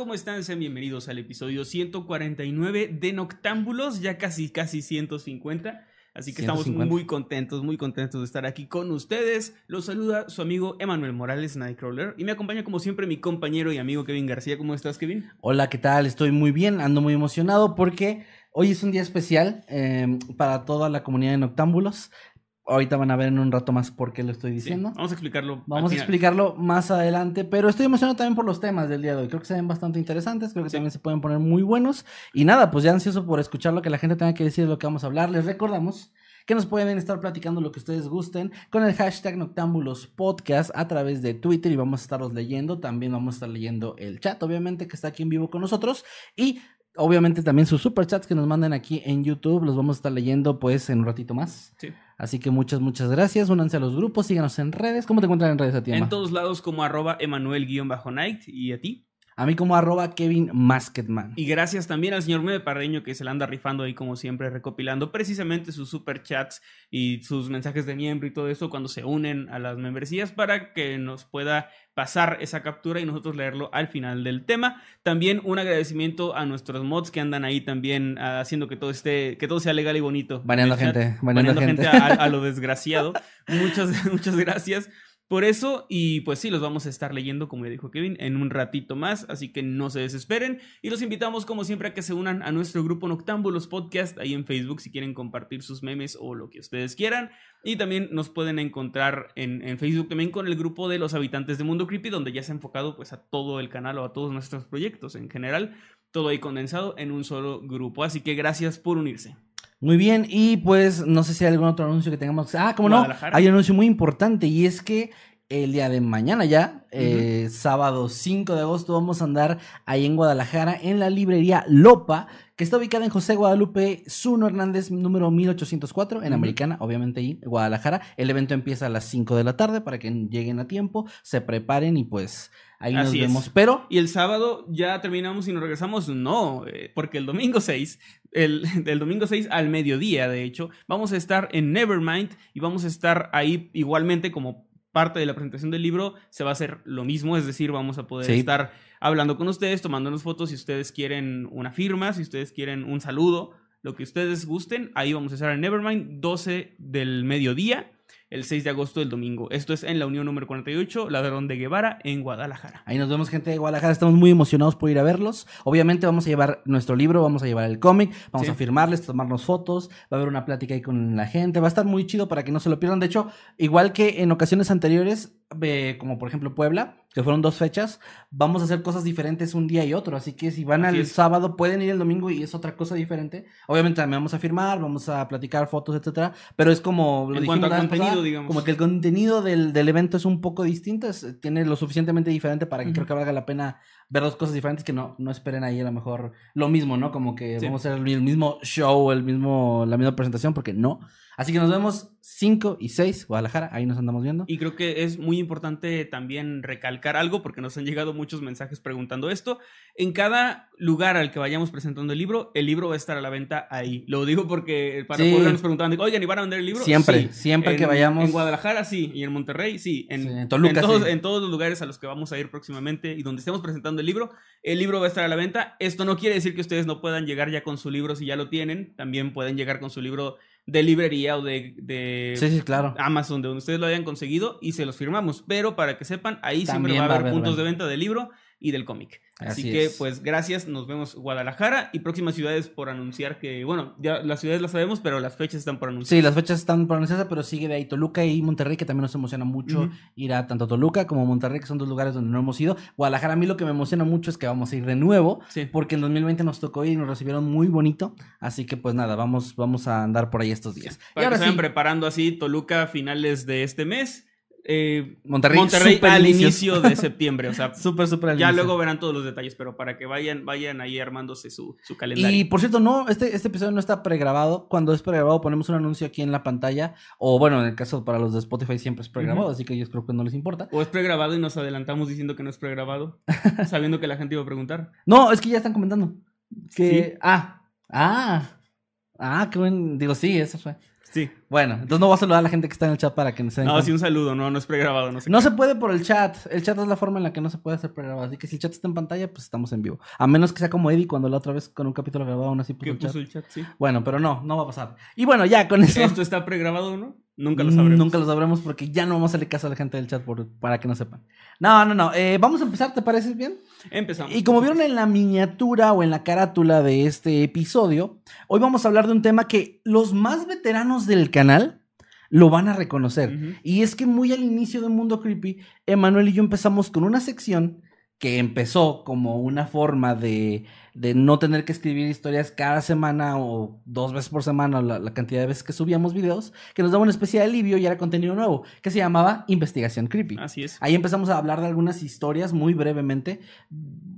¿cómo están? Sean bienvenidos al episodio 149 de Noctámbulos, ya casi, casi 150. Así que estamos 150. muy contentos, muy contentos de estar aquí con ustedes. Los saluda su amigo Emanuel Morales, Nightcrawler, y me acompaña como siempre mi compañero y amigo Kevin García. ¿Cómo estás, Kevin? Hola, ¿qué tal? Estoy muy bien, ando muy emocionado porque hoy es un día especial eh, para toda la comunidad de noctámbulos. Ahorita van a ver en un rato más por qué lo estoy Sí, diciendo. vamos a explicarlo. Vamos a explicarlo más adelante, pero estoy emocionado también por los temas del día de hoy. Creo que se ven bastante interesantes, creo que Sí. también se pueden poner muy buenos. Y nada, pues ya ansioso por escuchar lo que la gente tenga que decir de lo que vamos a hablar. Les recordamos que nos pueden estar platicando lo que ustedes gusten con el hashtag Noctámbulos Podcast a través de Twitter y vamos a estarlos leyendo. También vamos a estar leyendo el chat, obviamente, que está aquí en vivo con nosotros. Y obviamente también sus superchats que nos manden aquí en YouTube. Los vamos a estar leyendo pues en un ratito más. Sí. Así que muchas, muchas gracias. Únanse a los grupos, síganos en redes. ¿Cómo te encuentran en redes a ti, Emma? En todos lados como arroba Emanuel-Night y a ti. A mí como arroba Kevin Masketman. Y gracias también al señor Meme Parreño que se la anda rifando ahí como siempre, recopilando precisamente sus super chats y sus mensajes de miembro y todo eso cuando se unen a las membresías para que nos pueda pasar esa captura y nosotros leerlo al final del tema. También un agradecimiento a nuestros mods que andan ahí también ah, haciendo que todo esté, que todo sea legal y bonito. Baneando gente, baneando gente. a, a lo desgraciado. Muchas, muchas gracias por eso. Y pues sí, los vamos a estar leyendo, como ya dijo Kevin, en un ratito más. Así que no se desesperen. Y los invitamos, como siempre, a que se unan a nuestro grupo Noctámbulos Podcast ahí en Facebook si quieren compartir sus memes o lo que ustedes quieran. Y también nos pueden encontrar en, en Facebook también con el grupo de los habitantes de Mundo Creepy, donde ya se ha enfocado pues a todo el canal o a todos nuestros proyectos en general. Todo ahí condensado en un solo grupo. Así que gracias por unirse. Muy bien, y pues no sé si hay algún otro anuncio que tengamos. Ah, como no, hay un anuncio muy importante y es que el día de mañana ya, eh, sábado 5 de agosto, vamos a andar ahí en Guadalajara en la librería Lopa, que está ubicada en José Guadalupe Zuno Hernández, número 1804, en Ujú. Americana, obviamente ahí, Guadalajara. El evento empieza a las 5 de la tarde para que lleguen a tiempo, se preparen y pues ahí nos es. vemos. Pero Y el sábado ya terminamos y nos regresamos. No, eh, porque el domingo 6, el, el domingo 6 al mediodía, de hecho, vamos a estar en Nevermind y vamos a estar ahí igualmente como parte de la presentación del libro. Se va a hacer lo mismo, es decir, vamos a poder Sí. estar hablando con ustedes, tomándonos fotos si ustedes quieren una firma, si ustedes quieren un saludo, lo que ustedes gusten. Ahí vamos a estar en Nevermind, 12 del mediodía. El 6 de agosto del domingo. Esto es en la Unión número 48, Ladrón de Guevara, en Guadalajara. Ahí nos vemos gente de Guadalajara, estamos muy emocionados por ir a verlos. Obviamente vamos a llevar nuestro libro, vamos a llevar el cómic, vamos Sí. a firmarles, tomarnos fotos, va a haber una plática ahí con la gente, va a estar muy chido para que no se lo pierdan. De hecho, igual que en ocasiones anteriores, eh, como por ejemplo Puebla, que fueron dos fechas, vamos a hacer cosas diferentes un día y otro. Así que si van Así al es. sábado, pueden ir el domingo y es otra cosa diferente. Obviamente también vamos a firmar, vamos a platicar fotos, etcétera. Pero es como lo En dijimos cuanto a contenido, pasada, digamos. Como que el contenido del, del evento es un poco distinto, es- tiene lo suficientemente diferente para que creo que valga la pena ver dos cosas diferentes que no, no esperen ahí a lo mejor lo mismo, ¿no? Como que Sí. vamos a hacer el mismo show, el mismo, la misma presentación, porque no. Así que nos vemos 5 y 6, Guadalajara, ahí nos andamos viendo. Y creo que es muy importante también recalcar algo porque nos han llegado muchos mensajes preguntando esto. En cada lugar al que vayamos presentando el libro, el libro va a estar a la venta ahí. Lo digo porque para Sí. Nos preguntaban, oigan, ¿y van a vender el libro? Siempre, Sí. siempre En- que vayamos. En Guadalajara sí, y en Monterrey sí. En, Sí, en Toluca, todos, sí. en todos los lugares a los que vamos a ir próximamente y donde estemos presentando el libro, el libro va a estar a la venta. Esto no quiere decir que ustedes no puedan llegar ya con su libro si ya lo tienen. También pueden llegar con su libro de librería o de, de Sí, sí, claro. Amazon, de donde ustedes lo hayan conseguido y se los firmamos. Pero para que sepan, ahí siempre va a va a haber puntos de venta. del libro y del cómic. Así, Así que, es. pues, gracias. Nos vemos Guadalajara y próximas ciudades por anunciar que, bueno, ya las ciudades las sabemos, pero las fechas están por anunciar. Sí, las fechas están pronunciadas, pero sigue de ahí Toluca y Monterrey, que también nos emociona mucho ir a tanto Toluca como Monterrey, que son dos lugares donde no hemos ido. Guadalajara, a mí lo que me emociona mucho es que vamos a ir de nuevo, Sí. porque en 2020 nos tocó ir y nos recibieron muy bonito. Así que, pues nada, vamos, vamos a andar por ahí estos días. y Para ahora se vayan sí, preparando así, Toluca a finales de este mes. Eh, Monterrey, Monterrey al inicio de septiembre. O sea, súper, súper al ya inicio. luego verán todos los detalles, pero para que vayan, vayan ahí armándose su, su calendario. Y por cierto, no, este, este episodio no está pregrabado. Cuando es pregrabado ponemos un anuncio aquí en la pantalla. O bueno, en el caso para los de Spotify siempre es pregrabado, Ujú. así que yo creo que no les importa. O es pregrabado y nos adelantamos diciendo que no es pregrabado, sabiendo que la gente iba a preguntar. No, es que ya están comentando. Que. Sí. Ah, ah, ah, qué buen. Digo, sí, eso fue. Sí. Bueno, entonces no voy a saludar a la gente que está en el chat para que se den No, cuenta. sí, un saludo, no, no es pregrabado, no sé. No se puede por el chat. El chat es la forma en la que no se puede hacer pregrabado. Así que si el chat está en pantalla, pues estamos en vivo. A menos que sea como Eddie cuando la otra vez con un capítulo grabado aún así puso ¿Qué el chat. puso el chat? Sí. Bueno, pero no, no va a pasar. Y bueno, ya con eso. ¿Esto está pregrabado no? Nunca lo sabremos. Nunca lo sabremos porque ya no vamos a hacerle caso a la gente del chat por- para que no sepan. No, no, no. Eh, vamos a empezar, ¿te parece bien? Empezamos. Y como vieron en la miniatura o en la carátula de este episodio, hoy vamos a hablar de un tema que los más veteranos del canal lo van a reconocer. Y es que muy al inicio de Mundo Creepy, Emanuel y yo empezamos con una sección que empezó como una forma de, de no tener que escribir historias cada semana o dos veces por semana, la cantidad de veces que subíamos videos, que nos daba una especie de alivio y era contenido nuevo, que se llamaba Investigación Creepy. Así es. Ahí empezamos a hablar de algunas historias muy brevemente,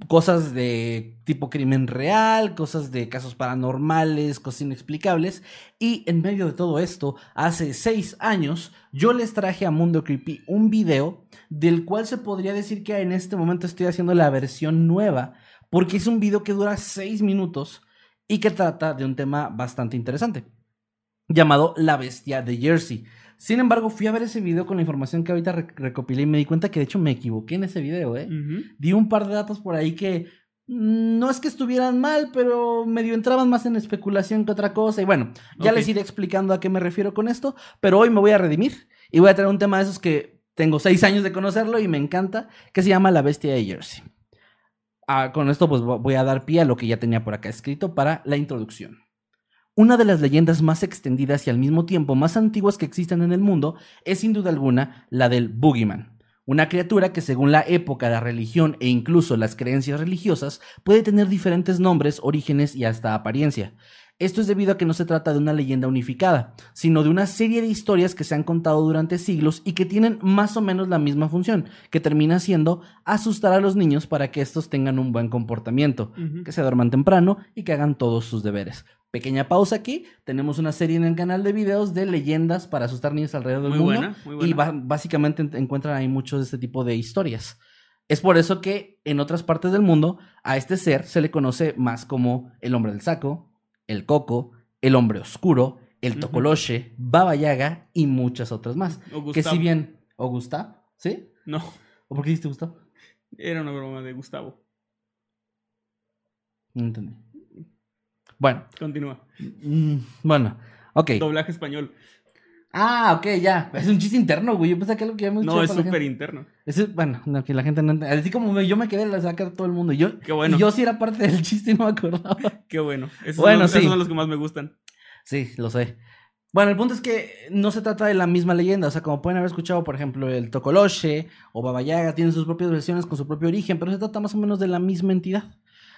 cosas de tipo crimen real, cosas de casos paranormales, cosas inexplicables. Y en medio de todo esto, hace seis años, yo les traje a Mundo Creepy un video del cual se podría decir que en este momento estoy haciendo la versión nueva, porque es un video que dura seis minutos y que trata de un tema bastante interesante, llamado La Bestia de Jersey. Sin embargo, fui a ver ese video con la información que ahorita re- recopilé y me di cuenta que de hecho me equivoqué en ese video, ¿eh? Di un par de datos por ahí que mm, no es que estuvieran mal, pero medio entraban más en especulación que otra cosa. Y bueno, ya les iré explicando a qué me refiero con esto, pero hoy me voy a redimir y voy a traer un tema de esos que tengo seis años de conocerlo y me encanta, que se llama La Bestia de Jersey. Ah, con esto pues vo- voy a dar pie a lo que ya tenía por acá escrito para la introducción. Una de las leyendas más extendidas y al mismo tiempo más antiguas que existen en el mundo es sin duda alguna la del Boogeyman, una criatura que según la época, la religión e incluso las creencias religiosas puede tener diferentes nombres, orígenes y hasta apariencia. Esto es debido a que no se trata de una leyenda unificada, sino de una serie de historias que se han contado durante siglos y que tienen más o menos la misma función, que termina siendo asustar a los niños para que estos tengan un buen comportamiento, que se duerman temprano y que hagan todos sus deberes. Pequeña pausa aquí, tenemos una serie en el canal de videos de leyendas para asustar niños alrededor del Muy mundo buena, muy buena. y básicamente en- encuentran ahí muchos de este tipo de historias. Es por eso que en otras partes del mundo a este ser se le conoce más como el hombre del saco, el coco, el hombre oscuro, el tocoloche, Baba Yaga y muchas otras más. O Que Gustavo. si bien, o Gustav, ¿sí? No, ¿O por qué dijiste Gustav? era una broma de Gustavo. No entendí. Bueno, Continúa. mm, bueno, ok. Doblaje español. Ah, ok, ya. Es un chiste interno, güey. Yo pensé que algo que habíamos No, dicho es súper interno. Ese- bueno, no, que la gente no entiende. Así como me- yo me quedé, la sacar todo el mundo. Yo, Qué bueno. y yo sí era parte del chiste y no me acordaba. Qué bueno. Esos, Bueno, son, los- sí. esos son los que más me gustan. Sí, lo sé. Bueno, el punto es que no se trata de la misma leyenda. O sea, como pueden haber escuchado, por ejemplo, el Tocoloche o Baba Yaga tienen sus propias versiones con su propio origen, pero se trata más o menos de la misma entidad.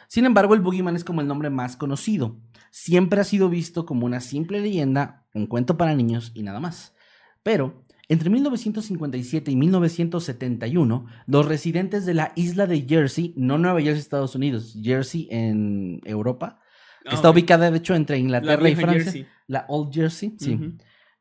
Sin embargo, el Boogeyman es como el nombre más conocido. Siempre ha sido visto como una simple leyenda, un cuento para niños y nada más. Pero, entre 1957 y 1971, los residentes de la isla de Jersey, no Nueva Jersey, Estados Unidos, Jersey en Europa, que Ah, está ubicada de hecho entre La Inglaterra y Francia. Jersey. La Old Jersey, sí.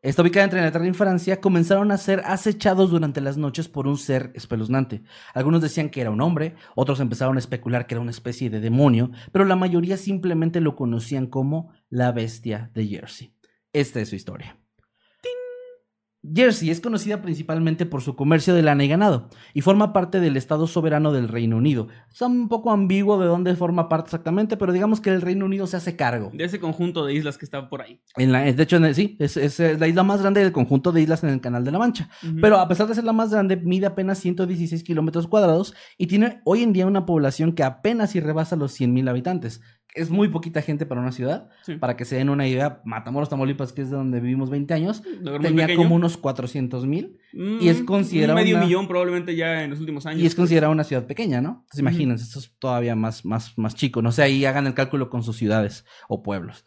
Está ubicada entre Inglaterra y Francia, comenzaron a ser acechados durante las noches por un ser espeluznante. Algunos decían que era un hombre, otros empezaron a especular que era una especie de demonio, pero la mayoría simplemente lo conocían como la bestia de Jersey. Esta es su historia. Jersey es conocida principalmente por su comercio de lana y ganado y forma parte del Estado soberano del Reino Unido. Es un poco ambiguo de dónde forma parte exactamente, pero digamos que el Reino Unido se hace cargo. De ese conjunto de islas que está por ahí. En la, de hecho, en el- sí, es, es, la isla más grande del conjunto de islas en el Canal de la Mancha. Pero a pesar de ser la más grande, mide apenas 116 kilómetros cuadrados y tiene hoy en día una población que apenas si rebasa los 100.000 habitantes. Es muy poquita gente para una ciudad. Sí. Para que se den una idea, Matamoros, Tamaulipas, que es de donde vivimos 20 años, tenía pequeño. como unos 400 mil Mm, y es considerado medio una- millón probablemente ya en los últimos años. y es considerada una ciudad pequeña, ¿no? Entonces imagínense, esto es todavía más, más, más chico. No sé, ahí hagan el cálculo con sus ciudades o pueblos.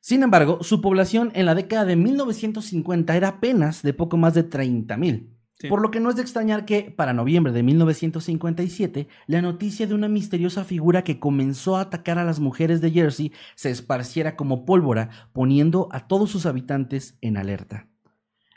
Sin embargo, su población en la década de 1950 era apenas de poco más de 30 mil. Por lo que no es de extrañar que, para noviembre de 1957, la noticia de una misteriosa figura que comenzó a atacar a las mujeres de Jersey se esparciera como pólvora, poniendo a todos sus habitantes en alerta.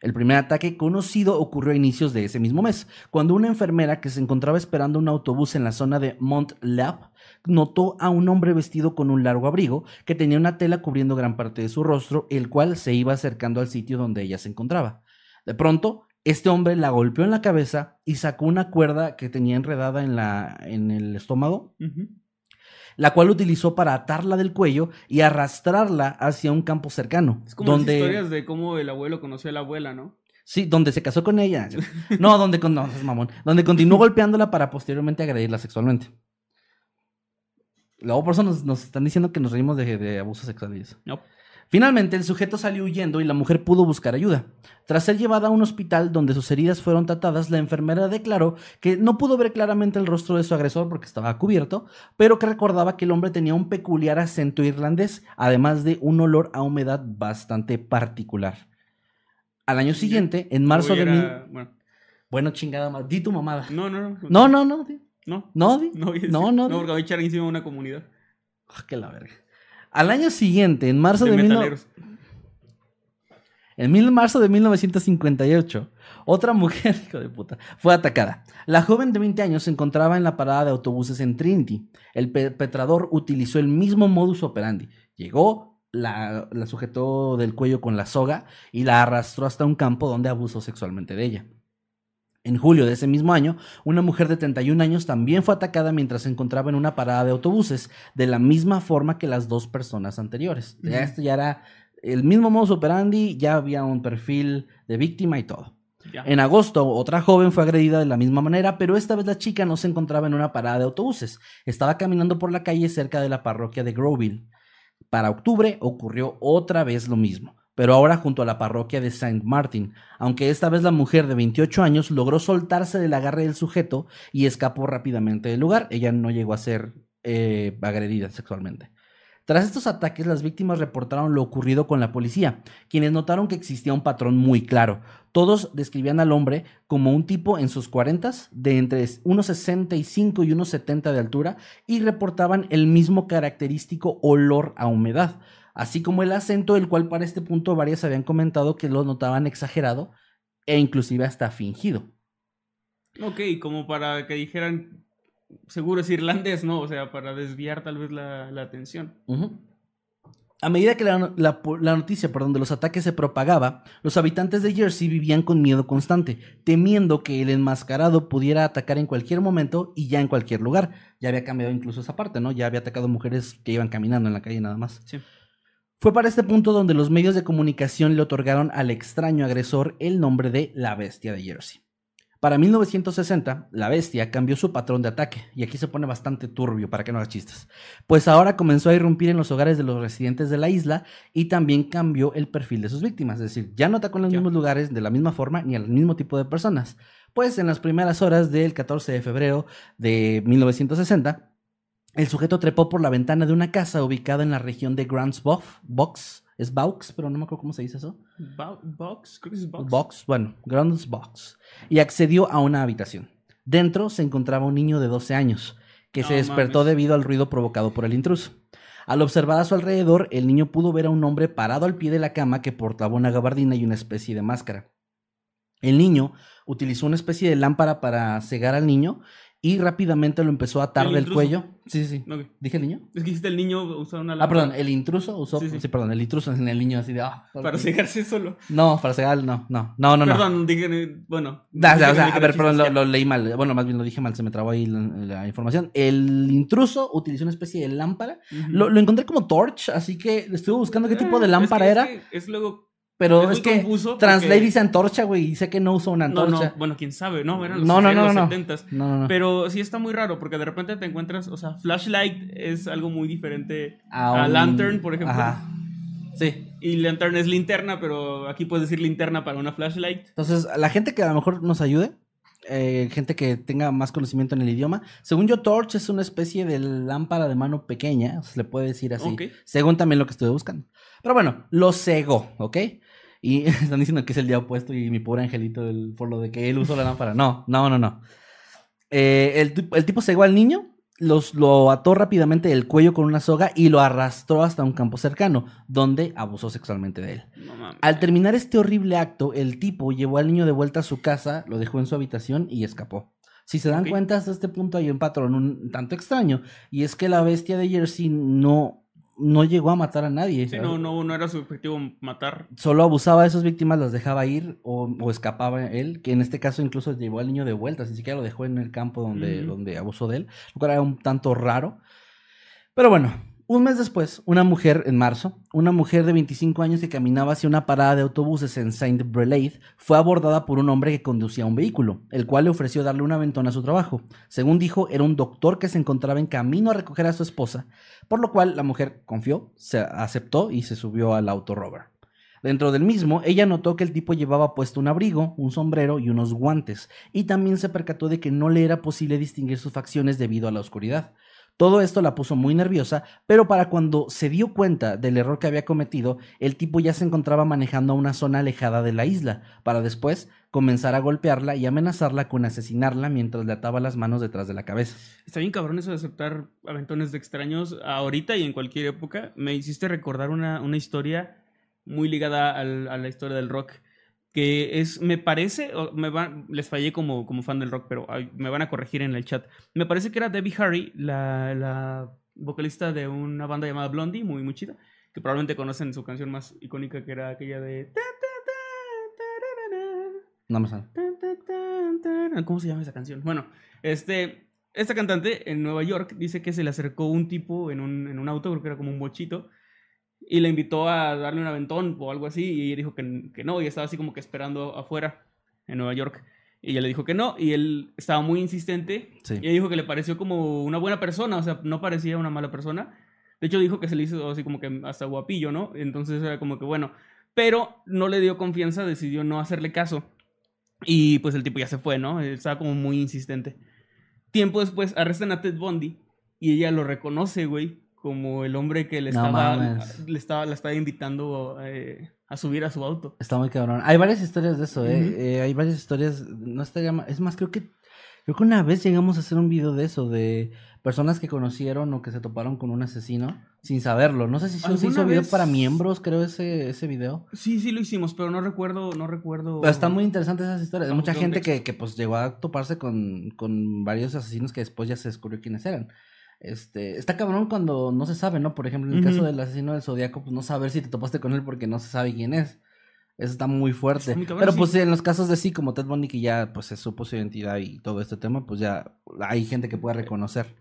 El primer ataque conocido ocurrió a inicios de ese mismo mes, cuando una enfermera que se encontraba esperando un autobús en la zona de Mont Lab notó a un hombre vestido con un largo abrigo que tenía una tela cubriendo gran parte de su rostro, el cual se iba acercando al sitio donde ella se encontraba. De pronto, este hombre la golpeó en la cabeza y sacó una cuerda que tenía enredada en, la, en el estómago, la cual utilizó para atarla del cuello y arrastrarla hacia un campo cercano, Es como las donde historias de cómo el abuelo conoció a la abuela, ¿no? sí, donde se casó con ella. No, donde con no, es mamón, donde continuó golpeándola para posteriormente agredirla sexualmente. Luego por eso nos, nos están diciendo que nos reímos de, de abusos sexuales. No. Finalmente, el sujeto salió huyendo y la mujer pudo buscar ayuda. Tras ser llevada a un hospital donde sus heridas fueron tratadas, la enfermera declaró que no pudo ver claramente el rostro de su agresor porque estaba cubierto, pero que recordaba que el hombre tenía un peculiar acento irlandés, además de un olor a humedad bastante particular. Al año siguiente, en marzo de... mil- Bueno, Bueno, chingada madre. Di tu mamada. no, no, no. No, no, no. di. No. No, di. No, No, no, No, porque voy a echar encima una comunidad Ah, que la verga. Al año siguiente, en marzo de de, mil. En mil- marzo de 1958, otra mujer, hijo de puta, fue atacada. La joven de 20 años se encontraba en la parada de autobuses en Trinity. El perpetrador utilizó el mismo modus operandi. Llegó, la, la sujetó del cuello con la soga y la arrastró hasta un campo donde abusó sexualmente de ella. En julio de ese mismo año, una mujer de 31 años también fue atacada mientras se encontraba en una parada de autobuses, de la misma forma que las dos personas anteriores. Ya esto ya era el mismo modus operandi, ya había un perfil de víctima y todo. Ya. En agosto, otra joven fue agredida de la misma manera, pero esta vez la chica no se encontraba en una parada de autobuses. Estaba caminando por la calle cerca de la parroquia de Groville. Para octubre ocurrió otra vez lo mismo, pero ahora junto a la parroquia de Saint Martin, aunque esta vez la mujer de 28 años logró soltarse del agarre del sujeto y escapó rápidamente del lugar. Ella no llegó a ser eh, agredida sexualmente. Tras estos ataques, las víctimas reportaron lo ocurrido con la policía, quienes notaron que existía un patrón muy claro. Todos describían al hombre como un tipo en sus cuarentas, de entre unos 65 y unos 70 de altura, y reportaban el mismo característico olor a humedad, así como el acento, el cual para este punto varias habían comentado que lo notaban exagerado e inclusive hasta fingido. Ok, como para que dijeran, seguro es irlandés, ¿no? O sea, para desviar tal vez la, la atención. Ujú. A medida que la, la- la noticia perdón, de los ataques se propagaba, los habitantes de Jersey vivían con miedo constante, temiendo que el enmascarado pudiera atacar en cualquier momento y ya en cualquier lugar. Ya había cambiado incluso esa parte, ¿no? Ya había atacado mujeres que iban caminando en la calle nada más. Sí. Fue para este punto donde los medios de comunicación le otorgaron al extraño agresor el nombre de la bestia de Jersey. Para 1960, la bestia cambió su patrón de ataque, y aquí se pone bastante turbio para que no hagas chistes, pues ahora comenzó a irrumpir en los hogares de los residentes de la isla y también cambió el perfil de sus víctimas, es decir, ya no atacó en los Ya. mismos lugares de la misma forma ni al mismo tipo de personas. Pues en las primeras horas del 14 de febrero de 1960, el sujeto trepó por la ventana de una casa ubicada en la región de Grants Box, Box, es Baux, pero no me acuerdo cómo se dice eso. Bo- box, creo que es box. Box, bueno, Grants Box, y accedió a una habitación. Dentro se encontraba un niño de 12 años, que se despertó mames. debido al ruido provocado por el intruso. Al observar a su alrededor, el niño pudo ver a un hombre parado al pie de la cama que portaba una gabardina y una especie de máscara. El niño utilizó una especie de lámpara para cegar al niño y rápidamente lo empezó a atar El del cuello. Sí, sí, sí. ¿Dije el niño? Es que dijiste el niño usar una Ah, lámpara perdón, el intruso usó. Sí, Sí, sí. perdón, el intruso en el niño así de. ah, para cegarse solo. No, para cegar, no, no, no, no. no. Perdón, dije, bueno. Da- dije o que sea, no a ver, perdón, lo, leí mal. Bueno, más bien lo dije mal, se me trabó ahí la, la información. El intruso utilizó una especie de lámpara. Lo, lo encontré como torch, así que estuve buscando qué tipo de lámpara es que- era. Es, que es luego. Pero es que confuso porque- dice antorcha, güey, y sé que no usa una antorcha. no, bueno, quién sabe, no, eran los, No, no, no, los no, no. 70s. No, no, no. Pero sí está muy raro porque de repente te encuentras, o sea, flashlight es algo muy diferente a, un- lantern, por ejemplo. Ajá. Sí. Y lantern es linterna, pero aquí puedes decir linterna para una flashlight. Entonces, la gente que a lo mejor nos ayude, eh, gente que tenga más conocimiento en el idioma, según yo, torch es una especie de lámpara de mano pequeña, se le puede decir así, según también lo que estuve buscando. Pero bueno, lo cegó, ¿ok? Y están diciendo que es el día opuesto y mi pobre angelito el- por lo de que él usó la lámpara. No, no, no, no. Eh, el, el tipo cegó al niño, los, lo ató rápidamente del cuello con una soga y lo arrastró hasta un campo cercano, donde abusó sexualmente de él. No. Al terminar este horrible acto, el tipo llevó al niño de vuelta a su casa, lo dejó en su habitación y escapó. Si se dan Ok. cuenta, hasta este punto hay un patrón un tanto extraño, y es que la bestia de Jersey no, no llegó a matar a nadie. Sí, no, no, no era su objetivo matar. Solo abusaba de sus víctimas, las dejaba ir o, o escapaba él, que en este caso incluso llevó al niño de vuelta, ni siquiera lo dejó en el campo donde, donde abusó de él, lo cual era un tanto raro. Pero bueno, un mes después, una mujer, en marzo, una mujer de 25 años que caminaba hacia una parada de autobuses en Saint Brelaide fue abordada por un hombre que conducía un vehículo, el cual le ofreció darle un aventón a su trabajo. Según dijo, era un doctor que se encontraba en camino a recoger a su esposa, por lo cual la mujer confió, se aceptó y se subió al auto rover. Dentro del mismo, ella notó que el tipo llevaba puesto un abrigo, un sombrero y unos guantes, y también se percató de que no le era posible distinguir sus facciones debido a la oscuridad. Todo esto la puso muy nerviosa, pero para cuando se dio cuenta del error que había cometido, el tipo ya se encontraba manejando a una zona alejada de la isla, para después comenzar a golpearla y amenazarla con asesinarla mientras le ataba las manos detrás de la cabeza. Está bien cabrón eso de aceptar aventones de extraños ahorita y en cualquier época. Me hiciste recordar una, una historia muy ligada al- a la historia del rock. Que es, me parece, o me va- les fallé como, como fan del rock, pero ay, me van a corregir en el chat. Me parece que era Debbie Harry, la, la vocalista de una banda llamada Blondie, muy, muy chida. Que probablemente conocen su canción más icónica, que era aquella de. No me sale. ¿Cómo se llama esa canción? Bueno, este, esta cantante en Nueva York dice que se le acercó un tipo en un, en un auto, creo que era como un bochito, y le invitó a darle un aventón o algo así, y ella dijo que, que no, y estaba así como que esperando afuera en Nueva York. Y ella le dijo que no, y él estaba muy insistente, Sí. y ella dijo que le pareció como una buena persona, o sea, no parecía una mala persona. De hecho, dijo que se le hizo así como que hasta guapillo, ¿no? Entonces era como que bueno. Pero no le dio confianza, decidió no hacerle caso. Y pues el tipo ya se fue, ¿no? Estaba como muy insistente. Tiempo después arrestan a Ted Bundy y ella lo reconoce, güey, como el hombre que le No estaba, mames. le estaba, la estaba invitando eh, a subir a su auto. Está muy cabrón. Hay varias historias de eso, ¿eh? Eh, hay varias historias. No estaría ma- Es más, creo que. Creo que una vez llegamos a hacer un video de eso, de personas que conocieron o que se toparon con un asesino sin saberlo. No sé si se hizo ¿Alguna video vez? para miembros, creo, ese, ese video. Sí, sí lo hicimos, pero no recuerdo, no recuerdo. Pero están muy interesantes esas historias. Hay mucha gente que, que pues llegó a toparse con, con varios asesinos que después ya se descubrió quiénes eran. Este, está cabrón cuando no se sabe, ¿no? Por ejemplo, en el caso del asesino del zodiaco, pues no saber si te topaste con él porque no se sabe quién es. Eso está muy fuerte. Está muy cabrón, Pero sí. pues en los casos de sí, como Ted Bundy, que ya pues se supo su identidad y todo este tema, pues ya hay gente que puede reconocer.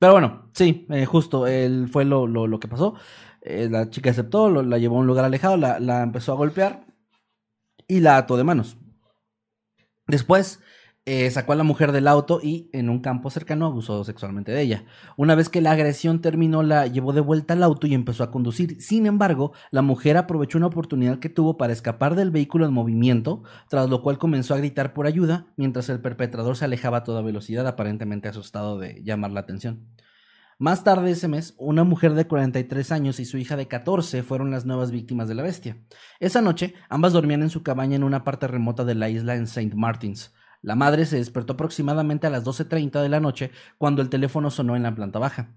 Pero bueno, sí, eh, justo, él fue lo, lo, lo que pasó. Eh, la chica aceptó, lo- la llevó a un lugar alejado, la, la empezó a golpear y la ató de manos. Después eh, sacó a la mujer del auto y en un campo cercano abusó sexualmente de ella. Una vez que la agresión terminó, la llevó de vuelta al auto y empezó a conducir. Sin embargo, la mujer aprovechó una oportunidad que tuvo para escapar del vehículo en movimiento, tras lo cual comenzó a gritar por ayuda mientras el perpetrador se alejaba a toda velocidad, aparentemente asustado de llamar la atención. Más tarde ese mes, una mujer de 43 años y su hija de 14 fueron las nuevas víctimas de la bestia. Esa noche, ambas dormían en su cabaña en una parte remota de la isla en St. Martins. La madre se despertó aproximadamente a las 12.30 de la noche cuando el teléfono sonó en la planta baja.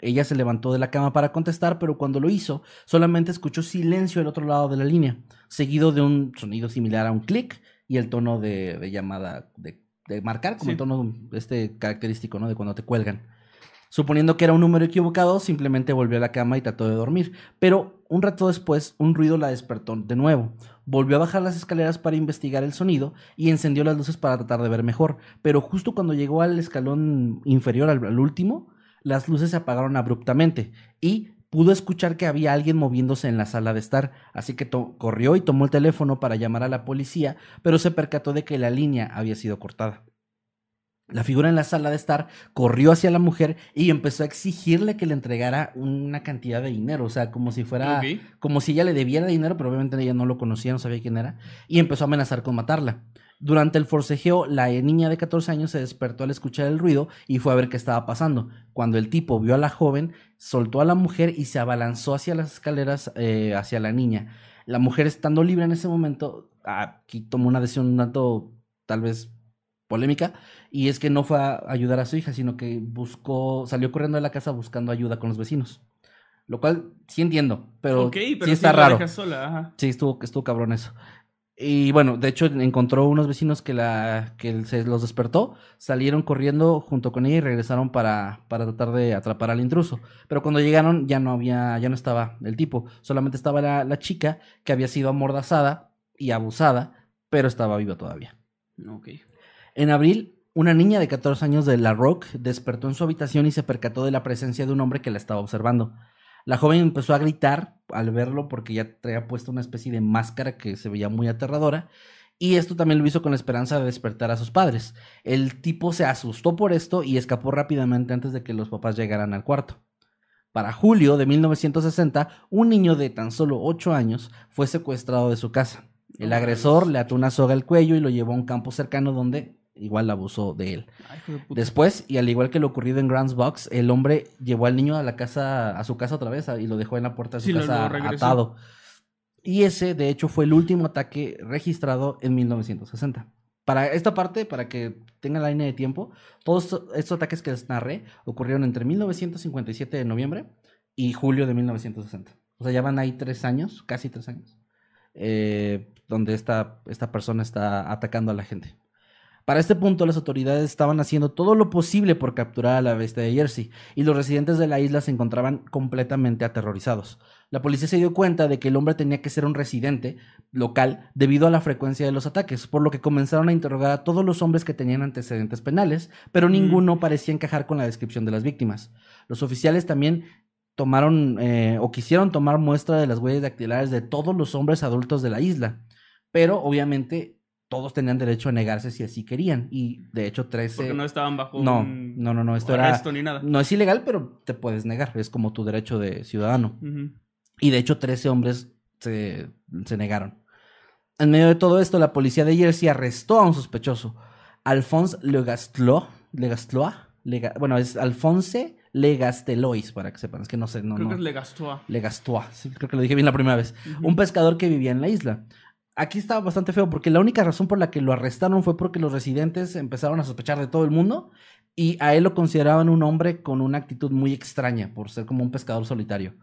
Ella se levantó de la cama para contestar, pero cuando lo hizo, solamente escuchó silencio al otro lado de la línea, seguido de un sonido similar a un clic y el tono de, de llamada de de marcar, como Sí. el tono este característico, ¿no? De cuando te cuelgan. Suponiendo que era un número equivocado, simplemente volvió a la cama y trató de dormir. Pero un rato después, un ruido la despertó de nuevo. Volvió a bajar las escaleras para investigar el sonido y encendió las luces para tratar de ver mejor. Pero justo cuando llegó al escalón inferior, al, último, las luces se apagaron abruptamente y pudo escuchar que había alguien moviéndose en la sala de estar. Así que corrió y tomó el teléfono para llamar a la policía, pero se percató de que la línea había sido cortada. La figura en la sala de estar corrió hacia la mujer y empezó a exigirle que le entregara una cantidad de dinero, o sea, como si fuera, como si ella le debiera dinero, pero obviamente ella no lo conocía, no sabía quién era, y empezó a amenazar con matarla. Durante el forcejeo, la niña de 14 años se despertó al escuchar el ruido y fue a ver qué estaba pasando. Cuando el tipo vio a la joven, soltó a la mujer y se abalanzó hacia las escaleras eh, hacia la niña. La mujer, estando libre en ese momento, aquí tomó una decisión un tanto, tal vez, polémica, y es que no fue a ayudar a su hija, sino que buscó, salió corriendo de la casa buscando ayuda con los vecinos. Lo cual sí entiendo, pero, sí está raro. dejas sola, ajá. Sí, estuvo, estuvo cabrón eso. Y bueno, de hecho encontró unos vecinos que, la, que se los despertó, salieron corriendo junto con ella y regresaron para, para tratar de atrapar al intruso. Pero cuando llegaron ya no había, ya no estaba el tipo, solamente estaba la, la chica que había sido amordazada y abusada, pero estaba viva todavía. Ok. En abril, una niña de 14 años de La Rock despertó en su habitación y se percató de la presencia de un hombre que la estaba observando. La joven empezó a gritar al verlo porque ya traía puesta una especie de máscara que se veía muy aterradora. Y esto también lo hizo con la esperanza de despertar a sus padres. El tipo se asustó por esto y escapó rápidamente antes de que los papás llegaran al cuarto. Para julio de 1960, un niño de tan solo 8 años fue secuestrado de su casa. El agresor le ató una soga al cuello y lo llevó a un campo cercano donde igual abusó de él. Ay, puta. Después, y al igual que lo ocurrido en Grant's Box, el hombre llevó al niño a la casa, a su casa otra vez, y lo dejó en la puerta de su Sí, casa lo atado. Y ese, de hecho, fue el último ataque registrado en 1960. Para esta parte, para que tengan la línea de tiempo, todos estos- estos ataques que les narré ocurrieron entre 1957 de noviembre y julio de 1960. O sea, ya van ahí tres años, casi tres años, eh, donde esta, esta persona está atacando a la gente. Para este punto, las autoridades estaban haciendo todo lo posible por capturar a la bestia de Jersey, y los residentes de la isla se encontraban completamente aterrorizados. La policía se dio cuenta de que el hombre tenía que ser un residente local debido a la frecuencia de los ataques, por lo que comenzaron a interrogar a todos los hombres que tenían antecedentes penales, pero Mm. ninguno parecía encajar con la descripción de las víctimas. Los oficiales también tomaron eh, o quisieron tomar muestra de las huellas dactilares de todos los hombres adultos de la isla, pero obviamente todos tenían derecho a negarse si así querían y de hecho 13 Porque no estaban bajo no, un no, no, no, esto era ni nada. no es ilegal, pero te puedes negar, es como tu derecho de ciudadano. Ujú. Y de hecho 13 hombres se, se negaron. En medio de todo esto, la policía de Jersey arrestó a un sospechoso, Alphonse Legastlois, Legastlois, Lega- bueno, es Alphonse Legastelois, para que sepan, es que no sé, no, Creo no. que le gastó a... Legastois, sí, creo que lo dije bien la primera vez. Ujú. Un pescador que vivía en la isla. Aquí estaba bastante feo porque la única razón por la que lo arrestaron fue porque los residentes empezaron a sospechar de todo el mundo y a él lo consideraban un hombre con una actitud muy extraña por ser como un pescador solitario.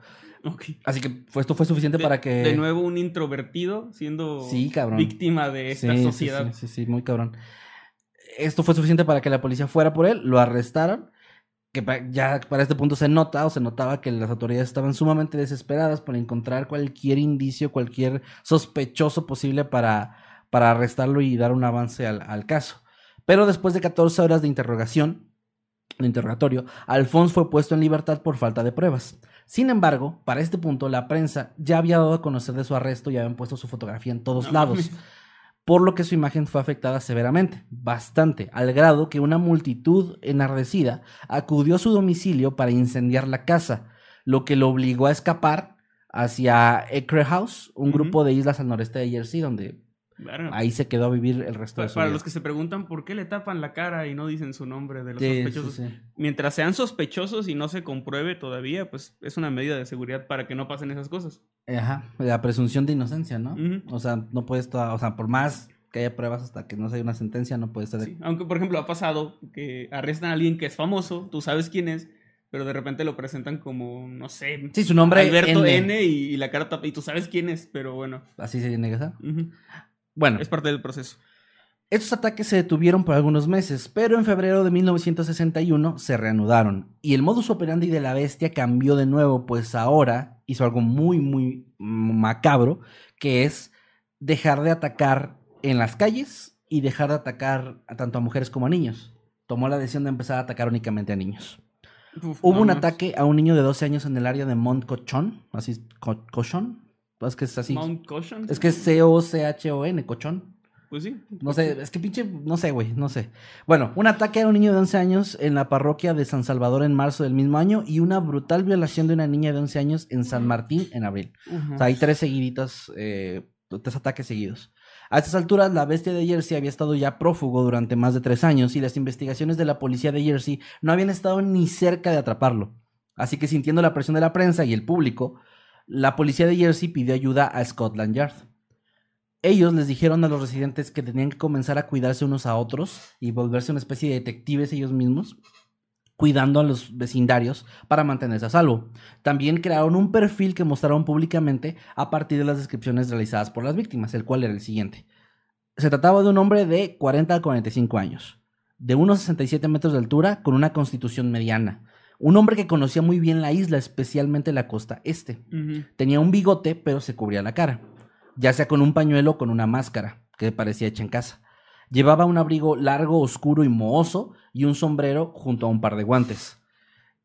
Así que fue- esto fue suficiente De, para que... de nuevo un introvertido siendo Sí, víctima de esta sí, sociedad. Sí, sí, sí, muy cabrón. Esto fue suficiente para que la policía fuera por él, lo arrestaron, que ya para este punto se nota o se notaba que las autoridades estaban sumamente desesperadas por encontrar cualquier indicio, cualquier sospechoso posible para, para arrestarlo y dar un avance al, al caso. Pero después de 14 horas de interrogación, de interrogatorio, Alphonse fue puesto en libertad por falta de pruebas. Sin embargo, para este punto, la prensa ya había dado a conocer de su arresto y habían puesto su fotografía en todos No lados. Por lo que su imagen fue afectada severamente, bastante, al grado que una multitud enardecida acudió a su domicilio para incendiar la casa, lo que lo obligó a escapar hacia Acre House, un grupo de islas al noreste de Jersey, donde Verga. ahí se quedó a vivir el resto Pa- de su para vida. los que se preguntan por qué le tapan la cara y no dicen su nombre de los Sí, sospechosos. sí. Mientras sean sospechosos y no se compruebe todavía, pues es una medida de seguridad para que no pasen esas cosas. Ajá, la presunción de inocencia, ¿no? O sea, no puedes, to- o sea, por más que haya pruebas hasta que no se haya una sentencia, no puede ser. Sí, Aunque, por ejemplo, ha pasado que arrestan a alguien que es famoso, tú sabes quién es, pero de repente lo presentan como, no sé, Sí, su nombre Alberto N. N, y, y la cara tapa, y tú sabes quién es, pero bueno, Así se tiene que ser. ujú, Bueno, es parte del proceso. Estos ataques se detuvieron por algunos meses, pero en febrero de 1961 se reanudaron. Y el modus operandi de la bestia cambió de nuevo, pues ahora hizo algo muy, muy macabro, que es dejar de atacar en las calles y dejar de atacar a tanto a mujeres como a niños. Tomó la decisión de empezar a atacar únicamente a niños. Uf, Hubo un ataque a un niño de 12 años en el área de Mont Cochon, así, Co- Cochon, es que es así, Mount Caution. es que es C-O-C-H-O-N, Cochon. Pues sí. No sé, es que pinche, no sé, güey, no sé. Bueno, un ataque a un niño de 11 años en la parroquia de San Salvador en marzo del mismo año y una brutal violación de una niña de 11 años en San Martín en abril. O sea, hay tres seguiditas, eh, tres ataques seguidos. A estas alturas, la bestia de Jersey había estado ya prófugo durante más de tres años y las investigaciones de la policía de Jersey no habían estado ni cerca de atraparlo. Así que sintiendo la presión de la prensa y el público, la policía de Jersey pidió ayuda a Scotland Yard. Ellos les dijeron a los residentes que tenían que comenzar a cuidarse unos a otros y volverse una especie de detectives ellos mismos, cuidando a los vecindarios para mantenerse a salvo. También crearon un perfil que mostraron públicamente a partir de las descripciones realizadas por las víctimas, el cual era el siguiente. Se trataba de un hombre de 40 a 45 años, de unos 67 metros de altura, con una constitución mediana. Un hombre que conocía muy bien la isla, especialmente la costa este. Tenía un bigote, pero se cubría la cara, ya sea con un pañuelo o con una máscara, que parecía hecha en casa. Llevaba un abrigo largo, oscuro y mohoso y un sombrero junto a un par de guantes.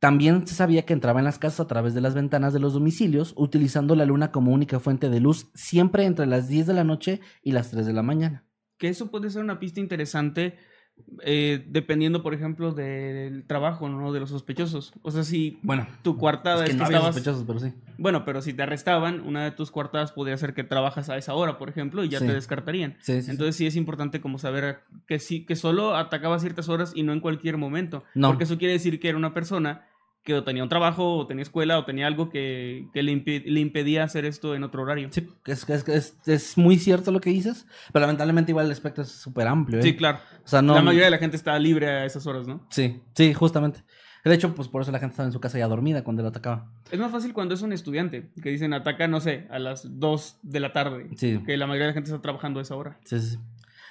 También se sabía que entraba en las casas a través de las ventanas de los domicilios, utilizando la luna como única fuente de luz, siempre entre las 10 de la noche y las 3 de la mañana. Que eso puede ser una pista interesante eh, dependiendo, por ejemplo, del trabajo, ¿no? De los sospechosos. O sea, si Bueno, tu coartada es que es no que estabas... sospechosos, pero sí. Bueno, pero si te arrestaban, una de tus coartadas podría ser que trabajas a esa hora, por ejemplo, y ya Sí. te descartarían. Sí, sí, sí. Entonces sí es importante como saber que sí, que solo atacaba ciertas horas y no en cualquier momento. No. Porque eso quiere decir que era una persona que o tenía un trabajo, o tenía escuela, o tenía algo que, que le, impi- le impedía hacer esto en otro horario. Sí, es, es, es, es muy cierto lo que dices, pero lamentablemente igual el espectro es súper amplio. ¿eh? Sí, claro. O sea, no... La mayoría de la gente está libre a esas horas, ¿no? Sí, sí, justamente. De hecho, pues por eso la gente estaba en su casa ya dormida cuando lo atacaba. Es más fácil cuando es un estudiante, que dicen ataca, no sé, a las 2 de la tarde. Sí. Que la mayoría de la gente está trabajando a esa hora. Sí, sí, sí.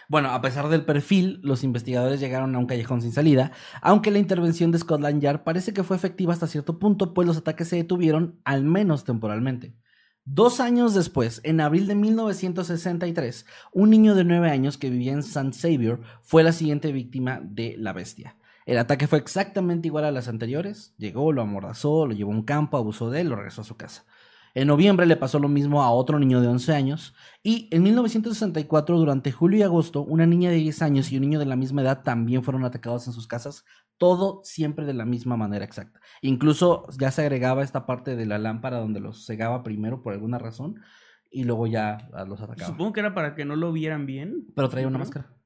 Bueno, a pesar del perfil, los investigadores llegaron a un callejón sin salida, aunque la intervención de Scotland Yard parece que fue efectiva hasta cierto punto, pues los ataques se detuvieron, al menos temporalmente. Dos años después, en abril de 1963, un niño de nueve años que vivía en San Xavier fue la siguiente víctima de la bestia. El ataque fue exactamente igual a las anteriores. Llegó, lo amordazó, lo llevó a un campo, abusó de él, lo regresó a su casa. En noviembre le pasó lo mismo a otro niño de 11 años. Y en 1964, durante julio y agosto, una niña de 10 años y un niño de la misma edad también fueron atacados en sus casas. Todo siempre de la misma manera exacta. Incluso ya se agregaba esta parte de la lámpara donde los cegaba primero por alguna razón y luego ya los atacaba. Supongo que era para que no lo vieran bien. Pero traía una máscara.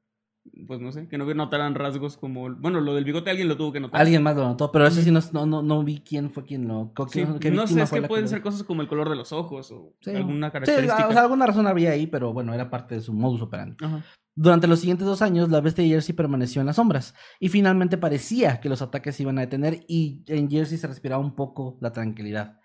Pues no sé, que no notaran rasgos como... Bueno, lo del bigote alguien lo tuvo que notar. Alguien más lo notó, pero eso sí no, no, no, no vi quién fue quien lo. Sí, qué- no sé, es que pueden ser cosas como el color de los ojos o Sí. alguna Sí, característica. o sea, alguna razón había ahí, pero bueno, era parte de su modus operandi. Ajá. Durante los siguientes dos años, la bestia de Jersey permaneció en las sombras y finalmente parecía que los ataques se iban a detener y en Jersey se respiraba un poco la tranquilidad.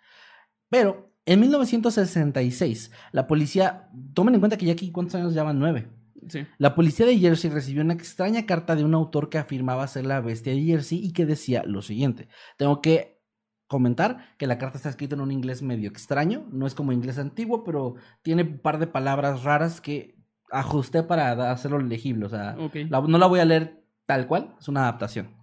Pero en 1966, la policía, tomen en cuenta que ya aquí, ¿cuántos años llevan? Nueve. Sí. La policía de Jersey recibió una extraña carta de un autor que afirmaba ser la bestia de Jersey y que decía lo siguiente. Tengo que comentar que la carta está escrita en un inglés medio extraño, no es como inglés antiguo, pero tiene un par de palabras raras que ajusté para hacerlo legible. O sea, la- no la voy a leer tal cual, es una adaptación.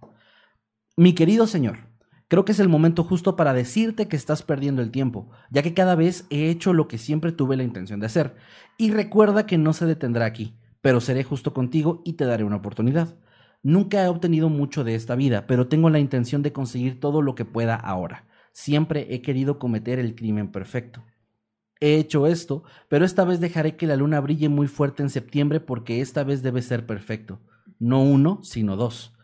Mi querido señor, creo que es el momento justo para decirte que estás perdiendo el tiempo, ya que cada vez he hecho lo que siempre tuve la intención de hacer. Y recuerda que no se detendrá aquí, pero seré justo contigo y te daré una oportunidad. Nunca he obtenido mucho de esta vida, pero tengo la intención de conseguir todo lo que pueda ahora. Siempre he querido cometer el crimen perfecto. He hecho esto, pero esta vez dejaré que la luna brille muy fuerte en septiembre porque esta vez debe ser perfecto. No uno, sino dos.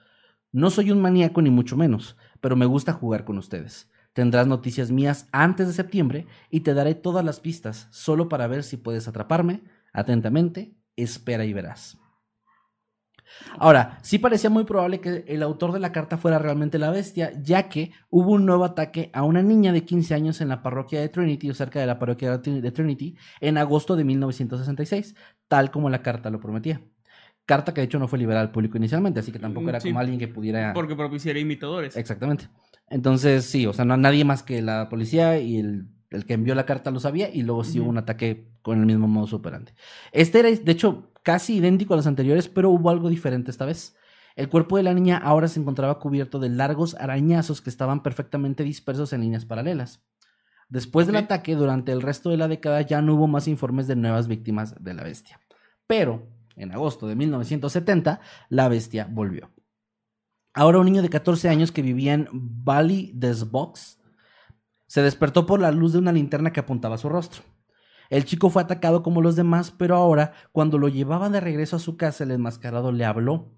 No soy un maníaco ni mucho menos, pero me gusta jugar con ustedes. Tendrás noticias mías antes de septiembre y te daré todas las pistas, solo para ver si puedes atraparme. Atentamente, espera y verás. Ahora, sí parecía muy probable que el autor de la carta fuera realmente la bestia, ya que hubo un nuevo ataque a una niña de 15 años en la parroquia de Trinity, o cerca de la parroquia de Trinity, en agosto de 1966, tal como la carta lo prometía. Carta que de hecho no fue liberada al público inicialmente, así que tampoco era Mm, Sí. como alguien que pudiera... Porque propiciaría imitadores. Exactamente. Entonces, sí, o sea, no nadie más que la policía y el, el que envió la carta lo sabía y luego sí hubo un ataque con el mismo modo operandi. Este era, de hecho, casi idéntico a los anteriores, pero hubo algo diferente esta vez. El cuerpo de la niña ahora se encontraba cubierto de largos arañazos que estaban perfectamente dispersos en líneas paralelas. Después del ataque, durante el resto de la década ya no hubo más informes de nuevas víctimas de la bestia. Pero, en agosto de 1970, la bestia volvió. Ahora un niño de 14 años que vivía en Valley des Box se despertó por la luz de una linterna que apuntaba a su rostro. El chico fue atacado como los demás, pero ahora, cuando lo llevaban de regreso a su casa, el enmascarado le habló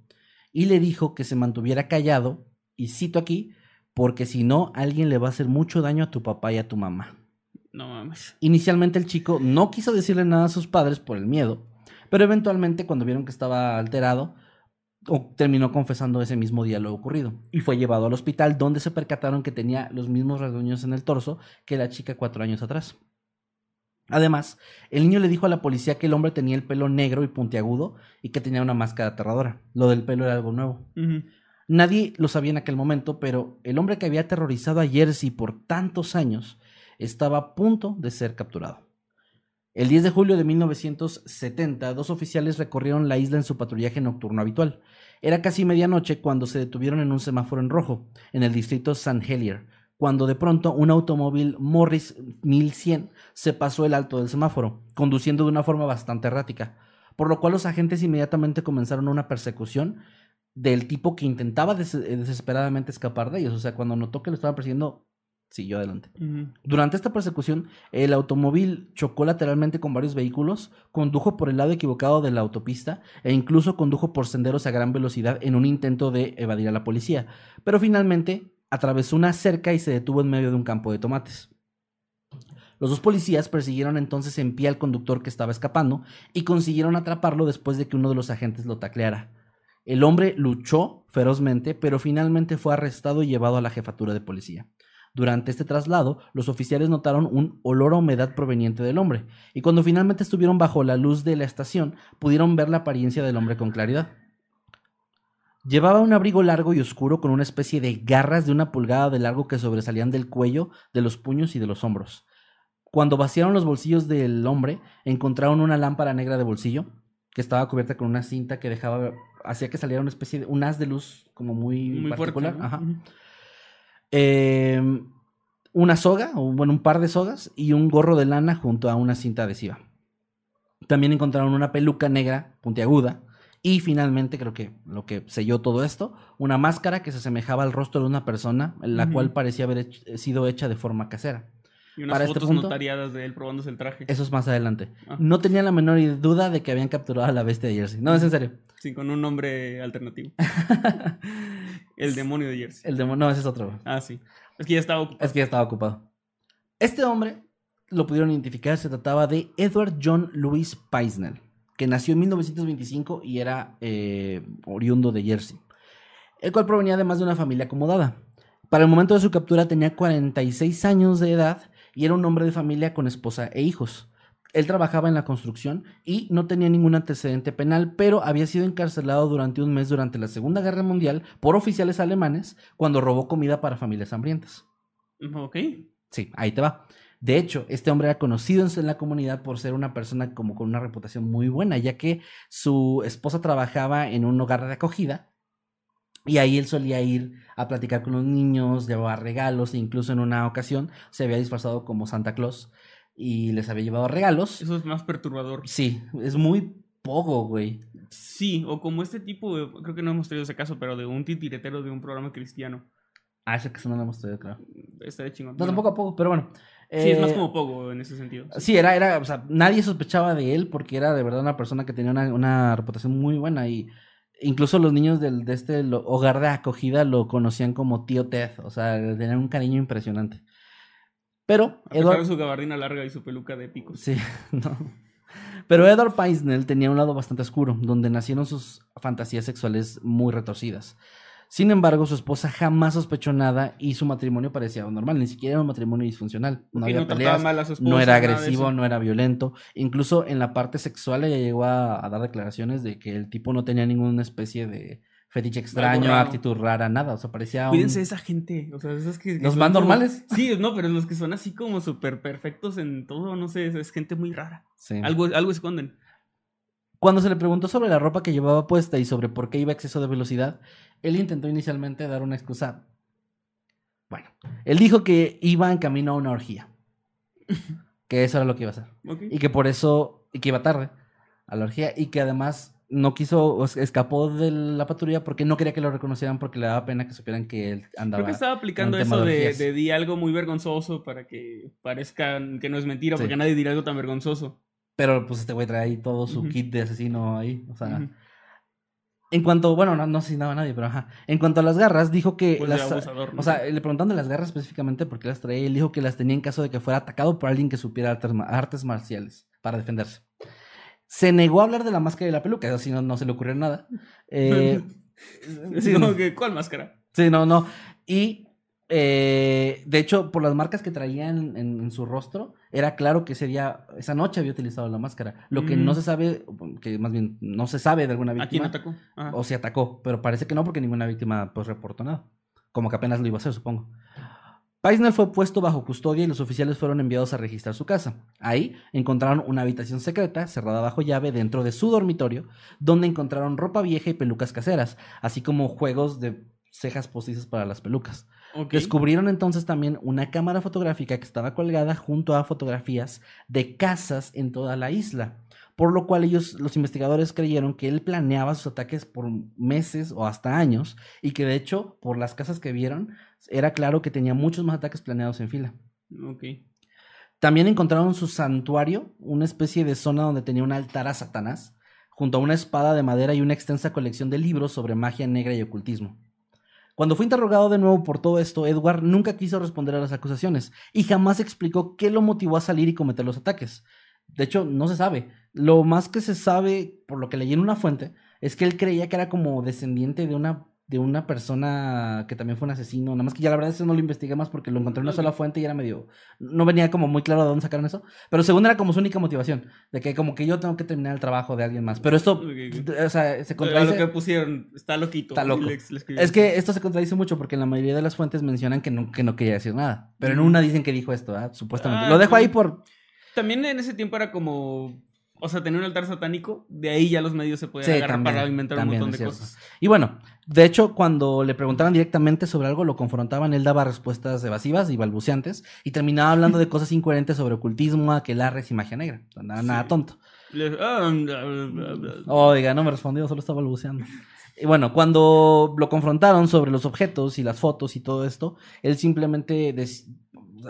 y le dijo que se mantuviera callado, y cito aquí, porque si no, alguien le va a hacer mucho daño a tu papá y a tu mamá. No mames. Inicialmente el chico no quiso decirle nada a sus padres por el miedo, pero eventualmente cuando vieron que estaba alterado, terminó confesando ese mismo día lo ocurrido y fue llevado al hospital donde se percataron que tenía los mismos rasguños en el torso que la chica cuatro años atrás. Además, el niño le dijo a la policía que el hombre tenía el pelo negro y puntiagudo y que tenía una máscara aterradora. Lo del pelo era algo nuevo. Nadie lo sabía en aquel momento, pero el hombre que había aterrorizado a Jersey por tantos años estaba a punto de ser capturado. El 10 de julio de 1970, dos oficiales recorrieron la isla en su patrullaje nocturno habitual. Era casi medianoche cuando se detuvieron en un semáforo en rojo, en el distrito San Helier, cuando de pronto un automóvil Morris 1100 se pasó el alto del semáforo, conduciendo de una forma bastante errática, por lo cual los agentes inmediatamente comenzaron una persecución del tipo que intentaba eh, desesperadamente escapar de ellos. O sea, cuando notó que lo estaban persiguiendo, siguió adelante. Durante esta persecución, el automóvil chocó lateralmente con varios vehículos, condujo por el lado equivocado de la autopista e incluso condujo por senderos a gran velocidad en un intento de evadir a la policía. Pero finalmente atravesó una cerca y se detuvo en medio de un campo de tomates. Los dos policías persiguieron entonces en pie al conductor que estaba escapando y consiguieron atraparlo después de que uno de los agentes lo tacleara. El hombre luchó ferozmente, pero finalmente fue arrestado y llevado a la jefatura de policía. Durante este traslado, los oficiales notaron un olor a humedad proveniente del hombre, y cuando finalmente estuvieron bajo la luz de la estación, pudieron ver la apariencia del hombre con claridad. Llevaba un abrigo largo y oscuro con una especie de garras de una pulgada de largo que sobresalían del cuello, de los puños y de los hombros. Cuando vaciaron los bolsillos del hombre, encontraron una lámpara negra de bolsillo que estaba cubierta con una cinta que dejaba hacía que saliera una especie de un haz de luz como muy, Muy fuerte. particular. ¿no? Ajá. Eh, una soga, o bueno, un par de sogas y un gorro de lana junto a una cinta adhesiva. También encontraron una peluca negra puntiaguda y finalmente, creo que lo que selló todo esto, una máscara que se asemejaba al rostro de una persona, la cual parecía haber hech- sido hecha de forma casera. Y unas Para este fotos punto- notariadas de él probándose el traje. Eso es más adelante. Ah. No tenía la menor duda de que habían capturado a la bestia de Jersey. No, es en serio. Sí, con un nombre alternativo. el demonio de Jersey. El demonio, no, ese es otro. Ah, sí. Es que ya estaba ocupado. Es que ya estaba ocupado. Este hombre lo pudieron identificar, se trataba de Edward John Louis Peisnell, que nació en 1925 y era eh, oriundo de Jersey, el cual provenía además de una familia acomodada. Para el momento de su captura tenía 46 años de edad y era un hombre de familia con esposa e hijos. Él trabajaba en la construcción y no tenía ningún antecedente penal, pero había sido encarcelado durante un mes durante la Segunda Guerra Mundial por oficiales alemanes cuando robó comida para familias hambrientas. Ok. Sí, ahí te va. De hecho, este hombre era conocido en la comunidad por ser una persona como con una reputación muy buena, ya que su esposa trabajaba en un hogar de acogida y ahí él solía ir a platicar con los niños, llevaba regalos e incluso en una ocasión se había disfrazado como Santa Claus y les había llevado regalos. Eso es más perturbador. Sí, es muy poco, güey. Sí, o como este tipo, de- creo que no hemos tenido ese caso, pero de un titiretero de un programa cristiano. Ah, ese eso no lo hemos tenido, claro. Está de chingón. No, Bueno, tampoco a poco, pero bueno. Sí, es más Eh, como poco en ese sentido. Sí, era, era, o sea, nadie sospechaba de él porque era de verdad una persona que tenía una, una reputación muy buena y incluso los niños del, de este lo- hogar de acogida lo conocían como tío Ted, o sea, tenían un cariño impresionante. Pero A pesar de Edward, su gabardina larga y su peluca de picos. sí, no. Pero Edward Peisnell tenía un lado bastante oscuro, donde nacieron sus fantasías sexuales muy retorcidas. Sin embargo, su esposa jamás sospechó nada y su matrimonio parecía normal, ni siquiera era un matrimonio disfuncional. No había no peleas, mal a su esposa, no era agresivo, no era violento. Incluso en la parte sexual ella llegó a, a dar declaraciones de que el tipo no tenía ninguna especie de fetiche extraño, actitud rara, nada. O sea, parecía. Cuídense de esa gente. O sea, esos que. que ¿Los más como- normales? Sí, no, pero los que son así como súper perfectos en todo, no sé, es gente muy rara. Sí. Algo, algo esconden. Cuando se le preguntó sobre la ropa que llevaba puesta y sobre por qué iba a exceso de velocidad, él intentó inicialmente dar una excusa. Bueno, él dijo que iba en camino a una orgía. que eso era lo que iba a hacer. Y que por eso, y que iba tarde a la orgía y que además no quiso, escapó de la patrulla porque no quería que lo reconocieran porque le daba pena que supieran que él andaba. Creo que estaba aplicando eso de di algo muy vergonzoso para que parezca que no es mentira, Sí. porque nadie dirá algo tan vergonzoso. Pero pues este güey trae ahí todo su kit de asesino ahí. O sea, en cuanto, bueno, no, no asesinaba a nadie, pero ajá. En cuanto a las garras, dijo que Pues las. abusador, ¿no? O sea, le preguntaron de las garras específicamente por qué las traía. Él dijo que las tenía en caso de que fuera atacado por alguien que supiera artes, artes marciales para defenderse. Se negó a hablar de la máscara y la peluca, así no, no se le ocurrió nada. Eh, sí, No, que- ¿Cuál máscara? Sí, no, no. Y eh, de hecho, por las marcas que traía en, en- en su rostro, era claro que ese día, esa noche había utilizado la máscara. Lo que Mm. no se sabe, que más bien no se sabe de alguna ¿A quién víctima. atacó? Ajá. O se atacó, pero parece que no, porque ninguna víctima pues reportó nada. Como que apenas lo iba a hacer, supongo. Paisner fue puesto bajo custodia y los oficiales fueron enviados a registrar su casa. Ahí encontraron una habitación secreta, cerrada bajo llave, dentro de su dormitorio, donde encontraron ropa vieja y pelucas caseras, así como juegos de cejas postizas para las pelucas. Descubrieron entonces también una cámara fotográfica que estaba colgada junto a fotografías de casas en toda la isla. Por lo cual ellos, los investigadores, creyeron que él planeaba sus ataques por meses o hasta años y que de hecho, por las casas que vieron, era claro que tenía muchos más ataques planeados en fila. Ok. También encontraron su santuario, una especie de zona donde tenía un altar a Satanás, junto a una espada de madera y una extensa colección de libros sobre magia negra y ocultismo. Cuando fue interrogado de nuevo por todo esto, Edward nunca quiso responder a las acusaciones y jamás explicó qué lo motivó a salir y cometer los ataques. De hecho, no se sabe. Lo más que se sabe, por lo que leí en una fuente, es que él creía que era como descendiente de una, de una persona que también fue un asesino. Nada más que ya la verdad eso no lo investigué más porque lo encontré en una sola fuente y era medio... No venía como muy claro de dónde sacaron eso. Pero según era como su única motivación. De que como que yo tengo que terminar el trabajo de alguien más. Pero esto, o sea, se A contradice... lo que pusieron, está loquito. Está loco. Le- le. Es que esto se contradice mucho porque en la mayoría de las fuentes mencionan que no, que no quería decir nada. Pero en una dicen que dijo esto, supuestamente. Ah, Lo dejo ahí por... También en ese tiempo era como. O sea, tener un altar satánico, de ahí ya los medios se podían Sí, agarrar también, para inventar un montón de cierto. cosas. Y bueno, de hecho, cuando le preguntaban directamente sobre algo, lo confrontaban, él daba respuestas evasivas y balbuceantes y terminaba hablando de cosas incoherentes sobre ocultismo, aquelarres y magia negra. Nada, nada Sí. tonto. Le- ah, bla, bla, bla, bla. Oiga, no me respondió, solo estaba balbuceando. Y bueno, cuando lo confrontaron sobre los objetos y las fotos y todo esto, él simplemente des-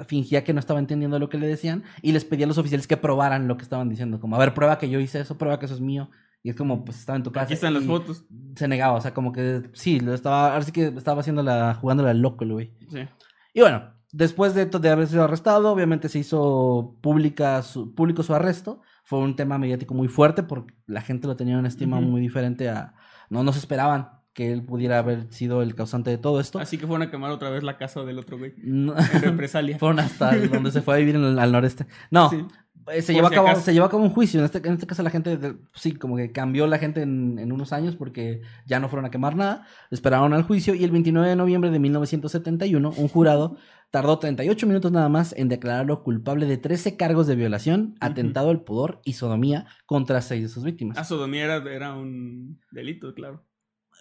fingía que no estaba entendiendo lo que le decían y les pedía a los oficiales que probaran lo que estaban diciendo. Como, a ver, prueba que yo hice eso, prueba que eso es mío. Y es como, pues estaba en tu casa. Aquí están las fotos. Se negaba, o sea, como que sí, lo estaba, ahora sí que estaba haciendo la, jugándole al loco el güey. Sí. Y bueno, después de, de haber sido arrestado, obviamente se hizo pública su, público su arresto. Fue un tema mediático muy fuerte porque la gente lo tenía en una estima muy diferente a... No, no se esperaban que él pudiera haber sido el causante de todo esto. Así que fueron a quemar otra vez la casa del otro güey. No- En represalia. Fueron hasta donde se fue a vivir en el- al noreste. No, Sí. eh, se llevó, si a cabo, se llevó a cabo un juicio. En este, en este caso la gente, de- sí, como que cambió la gente en, en unos años porque ya no fueron a quemar nada. Esperaron al juicio y el 29 de noviembre de 1971 un jurado tardó 38 minutos nada más en declararlo culpable de 13 cargos de violación, atentado al pudor y sodomía contra seis de sus víctimas. Ah, sodomía era, era un delito, claro.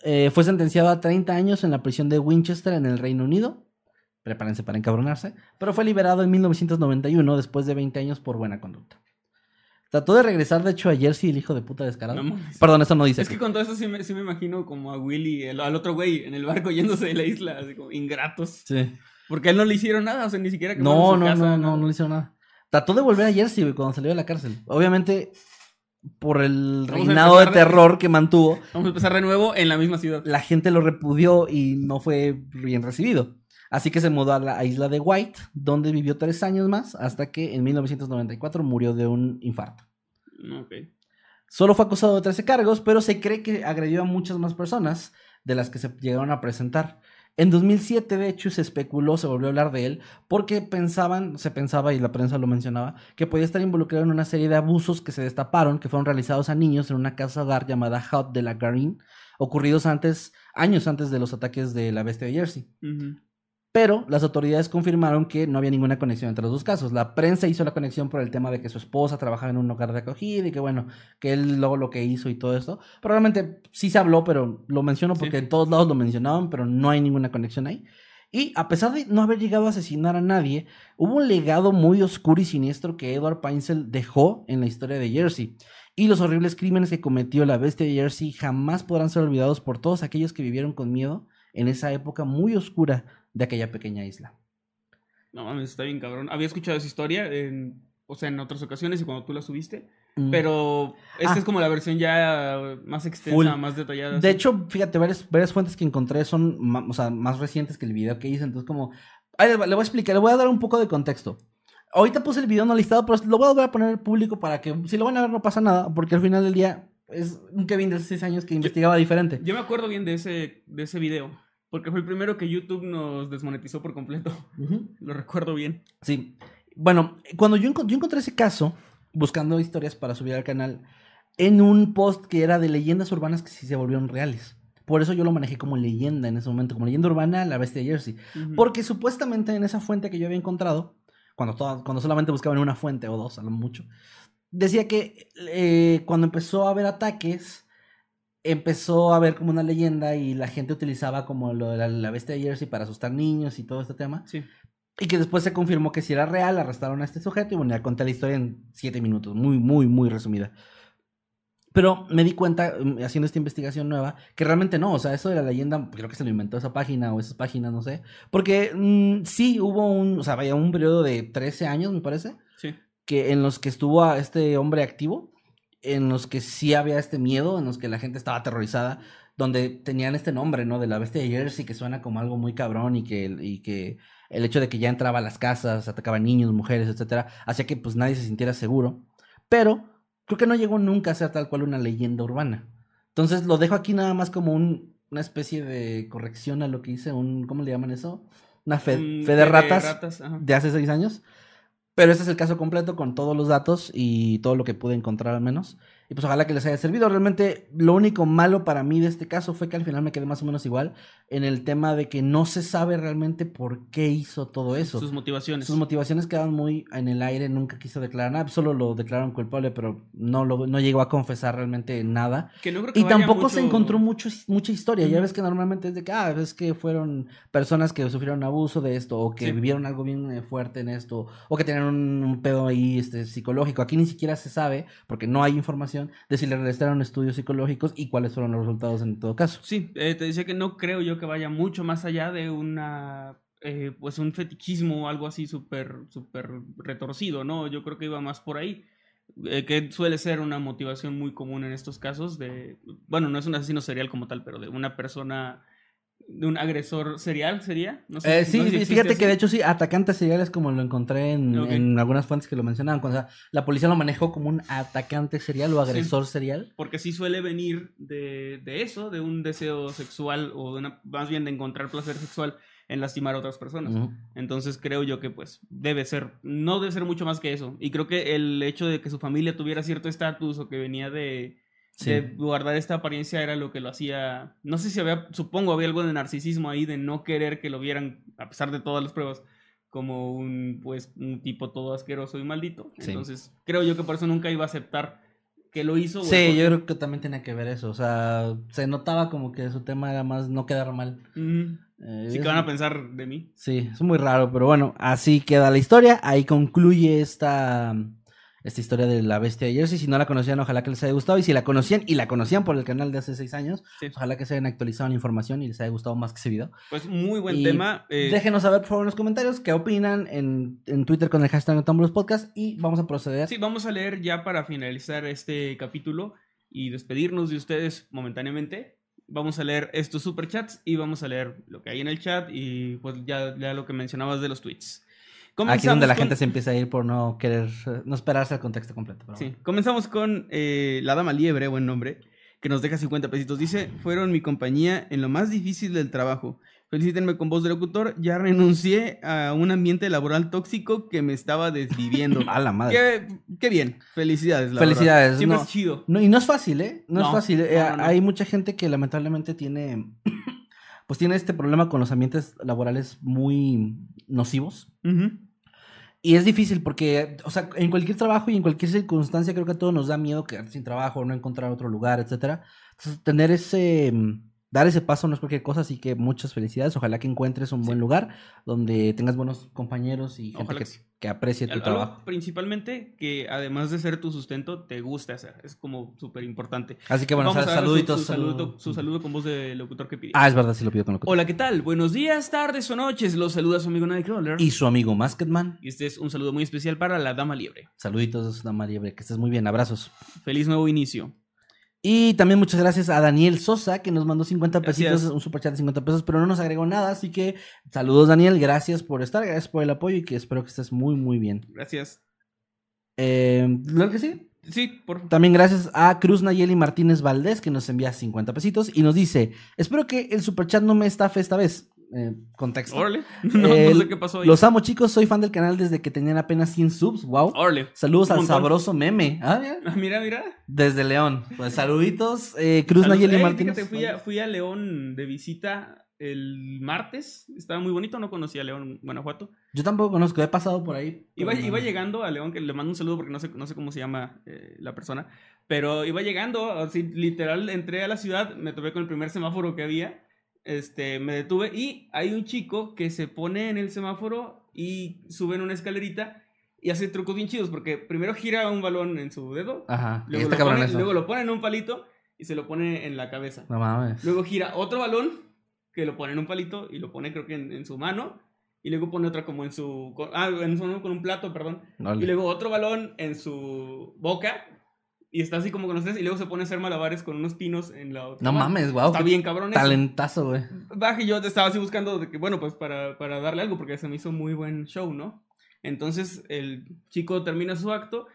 Eh, fue sentenciado a 30 años en la prisión de Winchester en el Reino Unido. Prepárense para encabronarse. Pero fue liberado en 1991 después de 20 años por buena conducta. Trató de regresar, de hecho, a Jersey, el hijo de puta descarado. No. Perdón, eso no dice. Es que con todo eso sí me, sí me imagino como a Willy, el- al otro güey, en el barco yéndose de la isla, así como ingratos. Sí. Porque a él no le hicieron nada, o sea, ni siquiera quemaron No, no, casa, no, nada. no, no le hicieron nada. Trató de volver a Jersey güey, cuando salió de la cárcel. Obviamente, por el Vamos reinado de terror que mantuvo, Vamos a empezar de nuevo en la misma ciudad. la gente lo repudió y no fue bien recibido. Así que se mudó a la isla de White, donde vivió tres años más, hasta que en 1994 murió de un infarto. Solo fue acusado de 13 cargos, pero se cree que agredió a muchas más personas. de las que se llegaron a presentar. En 2007, de hecho, se especuló, se volvió a hablar de él, porque pensaban, se pensaba, y la prensa lo mencionaba, que podía estar involucrado en una serie de abusos que se destaparon, que fueron realizados a niños en una casa hogar llamada Hut de la Garin, ocurridos antes, años antes de los ataques de la bestia de Jersey. Pero las autoridades confirmaron que no había ninguna conexión entre los dos casos. La prensa hizo la conexión por el tema de que su esposa trabajaba en un hogar de acogida y que bueno, que él luego lo que hizo y todo esto. Probablemente sí se habló, pero lo menciono porque Sí. en todos lados lo mencionaban, pero no hay ninguna conexión ahí. Y a pesar de no haber llegado a asesinar a nadie, hubo un legado muy oscuro y siniestro que Edward Painsel dejó en la historia de Jersey. Y los horribles crímenes que cometió la bestia de Jersey jamás podrán ser olvidados por todos aquellos que vivieron con miedo en esa época muy oscura de aquella pequeña isla. No mames, está bien cabrón. Había escuchado esa historia, en, o sea, en otras ocasiones y cuando tú la subiste. Mm. Pero esta Ah. es como la versión ya más extensa, Full. más detallada. De hecho, fíjate, varias, varias fuentes que encontré son o sea, más recientes que el video que hice. Entonces, como. Le, le voy a explicar, le voy a dar un poco de contexto. Ahorita puse el video no listado, pero lo voy a volver a poner al público para que, si lo van a ver, no pasa nada. Porque al final del día es un Kevin de 6 años que investigaba diferente. Yo me acuerdo bien de ese, de ese video. Porque fue el primero que YouTube nos desmonetizó por completo. Lo recuerdo bien. Sí. Bueno, cuando yo, encon- yo encontré ese caso, buscando historias para subir al canal, en un post que era de leyendas urbanas que sí se volvieron reales. Por eso yo lo manejé como leyenda en ese momento, como leyenda urbana, la bestia de Jersey. Porque supuestamente en esa fuente que yo había encontrado, cuando solamente buscaban una fuente o dos, a lo mucho, decía que eh, cuando empezó a haber ataques, empezó a haber como una leyenda y la gente utilizaba como lo de la, la bestia de Jersey para asustar niños y todo este tema. Sí. Y que después se confirmó que si era real, arrestaron a este sujeto y bueno, ya conté la historia en siete minutos, muy, muy, muy resumida. Pero me di cuenta, mm, haciendo esta investigación nueva, que realmente no, o sea, eso de la leyenda, creo que se lo inventó esa página o esas páginas, no sé. Porque mm, sí hubo un, o sea, vaya, un periodo de 13 años, me parece, Sí. que en los que estuvo a este hombre activo, en los que sí había este miedo, en los que la gente estaba aterrorizada, donde tenían este nombre, ¿no? De la bestia de Jersey, que suena como algo muy cabrón y que, y que el hecho de que ya entraba a las casas, atacaba niños, mujeres, etcétera, hacía que pues nadie se sintiera seguro. Pero creo que no llegó nunca a ser tal cual una leyenda urbana. Entonces lo dejo aquí nada más como un- una especie de corrección a lo que hice, un, ¿cómo le llaman eso? Una fe, Un fe de ratas ajá. de hace seis años. Pero este es el caso completo con todos los datos y todo lo que pude encontrar al menos. Y pues ojalá que les haya servido. Realmente lo único malo para mí de este caso fue que al final me quedé más o menos igual en el tema de que no se sabe realmente por qué hizo todo eso. Sus motivaciones. Sus motivaciones quedaban muy en el aire, nunca quiso declarar nada, solo lo declararon culpable, pero no, lo, no llegó a confesar realmente nada. Que no creo que Y tampoco se encontró mucho, mucha historia. Ya ves que normalmente es de que, ah, ves que fueron personas que sufrieron abuso de esto, o que Sí. vivieron algo bien eh, fuerte en esto, o que tenían un, un pedo ahí este, psicológico. Aquí ni siquiera se sabe, porque no hay información, de si le realizaron estudios psicológicos y cuáles fueron los resultados en todo caso. Sí, eh, te decía que no creo yo que vaya mucho más allá de una, eh, pues un fetichismo o algo así súper, súper retorcido, ¿no? Yo creo que iba más por ahí, eh, que suele ser una motivación muy común en estos casos de, bueno, no es un asesino serial como tal, pero de una persona, de un agresor serial sería, no sé. Eh, sí, no sé si fíjate que de hecho sí, atacantes seriales como lo encontré en, en algunas fuentes que lo mencionaban. O sea, la policía lo manejó como un atacante serial o agresor serial. Porque sí suele venir de, de eso, de un deseo sexual o de una, más bien de encontrar placer sexual en lastimar a otras personas. Entonces creo yo que pues debe ser, no debe ser mucho más que eso. Y creo que el hecho de que su familia tuviera cierto estatus o que venía de, Sí. de guardar esta apariencia era lo que lo hacía, no sé si había, supongo había algo de narcisismo ahí, de no querer que lo vieran, a pesar de todas las pruebas, como un pues un tipo todo asqueroso y maldito. Sí. Entonces creo yo que por eso nunca iba a aceptar que lo hizo. Sí, yo creo que también tenía que ver eso. O sea, se notaba como que su tema era más no quedar mal. Eh, Sí, es- que van a pensar de mí. Sí, es muy raro, pero bueno, así queda la historia. Ahí concluye esta, esta historia de la bestia de Jersey. Si no la conocían, ojalá que les haya gustado. Y si la conocían y la conocían por el canal de hace seis años, Sí. ojalá que se hayan actualizado la información y les haya gustado más que ese video. Pues muy buen Y tema. eh, Déjenos saber, por favor, en los comentarios qué opinan en, en Twitter con el hashtag Noctámbulos Podcast y vamos a proceder. Sí, vamos a leer ya para finalizar este capítulo y despedirnos de ustedes momentáneamente. Vamos a leer estos superchats y vamos a leer lo que hay en el chat y pues ya, ya lo que mencionabas de los tweets. Aquí es donde la con- gente se empieza a ir por no querer, eh, no esperarse al contexto completo. pero Sí, comenzamos con eh, la dama liebre, buen nombre, que nos deja 50 pesitos. Dice, fueron mi compañía en lo más difícil del trabajo. Felicítenme con voz de locutor. Ya renuncié a un ambiente laboral tóxico que me estaba desviviendo. A la madre. qué, qué bien. Felicidades. la Felicidades, verdad. Siempre no. es chido. No, y no es fácil, ¿eh? No, es fácil. Eh. Hay mucha gente que lamentablemente tiene, pues tiene este problema con los ambientes laborales muy nocivos. Ujú. Y es difícil porque, o sea, en cualquier trabajo y en cualquier circunstancia creo que a todos nos da miedo quedar sin trabajo, no encontrar otro lugar, etcétera. Entonces, tener ese, mm, dar ese paso no es cualquier cosa, así que muchas felicidades. Ojalá que encuentres un buen lugar donde tengas buenos compañeros y gente que, que aprecie tu Algo trabajo. principalmente que además de ser tu sustento, te guste hacer. Es como súper importante. Así que bueno, a saluditos. Su, su saludo, su con voz de locutor que pide. Ah, es verdad, sí lo pido con lo que Hola, ¿qué tal? Buenos días, tardes o noches. Los saluda su amigo Nightcrawler. Y su amigo Masketman. Y este es un saludo muy especial para la Dama Liebre. Saluditos, Dama Liebre, que estés muy bien, abrazos. Feliz nuevo inicio. Y también muchas gracias a Daniel Sosa, que nos mandó 50 Gracias. pesitos, un superchat de 50 pesos, pero no nos agregó nada, así que saludos Daniel, gracias por estar, gracias por el apoyo y que espero que estés muy, muy bien. Gracias. Eh, ¿Claro que sí? Sí, por También gracias a Cruz Nayeli Martínez Valdés, que nos envía 50 pesitos y nos dice, espero que el superchat no me estafe esta vez. Eh, contexto. Órale. No, no sé qué pasó ahí. Los amo chicos, soy fan del canal desde que tenían apenas 100 subs, wow. Órale. Saludos al montón. sabroso meme. Ah, mira. Ah, mira, mira. Desde León. Pues saluditos, eh, Cruz Saludos. Nayeli Eh, Martínez. fíjate, fui a, fui a León de visita el martes. Estaba muy bonito, no conocía a León, Guanajuato. Yo tampoco conozco, he pasado por ahí. Iba llegando a León, que le mando un saludo porque no sé, no sé cómo se llama eh, la persona, pero iba llegando, así literal, entré a la ciudad, me topé con el primer semáforo que había, este, me detuve y hay un chico que se pone en el semáforo y sube en una escalerita y hace trucos bien chidos porque primero gira un balón en su dedo, Ajá, luego, lo pone, eso. luego lo pone en un palito y se lo pone en la cabeza. No mames. Luego gira otro balón que lo pone en un palito y lo pone creo que en, en su mano. Y luego pone otra como en su... con- ah, en su mano con un plato, perdón. Y luego otro balón en su boca. Y está así como con los tres. Y luego se pone a hacer malabares con unos pinos en la otra. No mano. mames, wow. Está bien cabrón. Talentazo, güey. Baja y yo estaba así buscando de que, bueno, pues para, para darle algo, porque se me hizo muy buen show, ¿no? Entonces el chico termina su acto,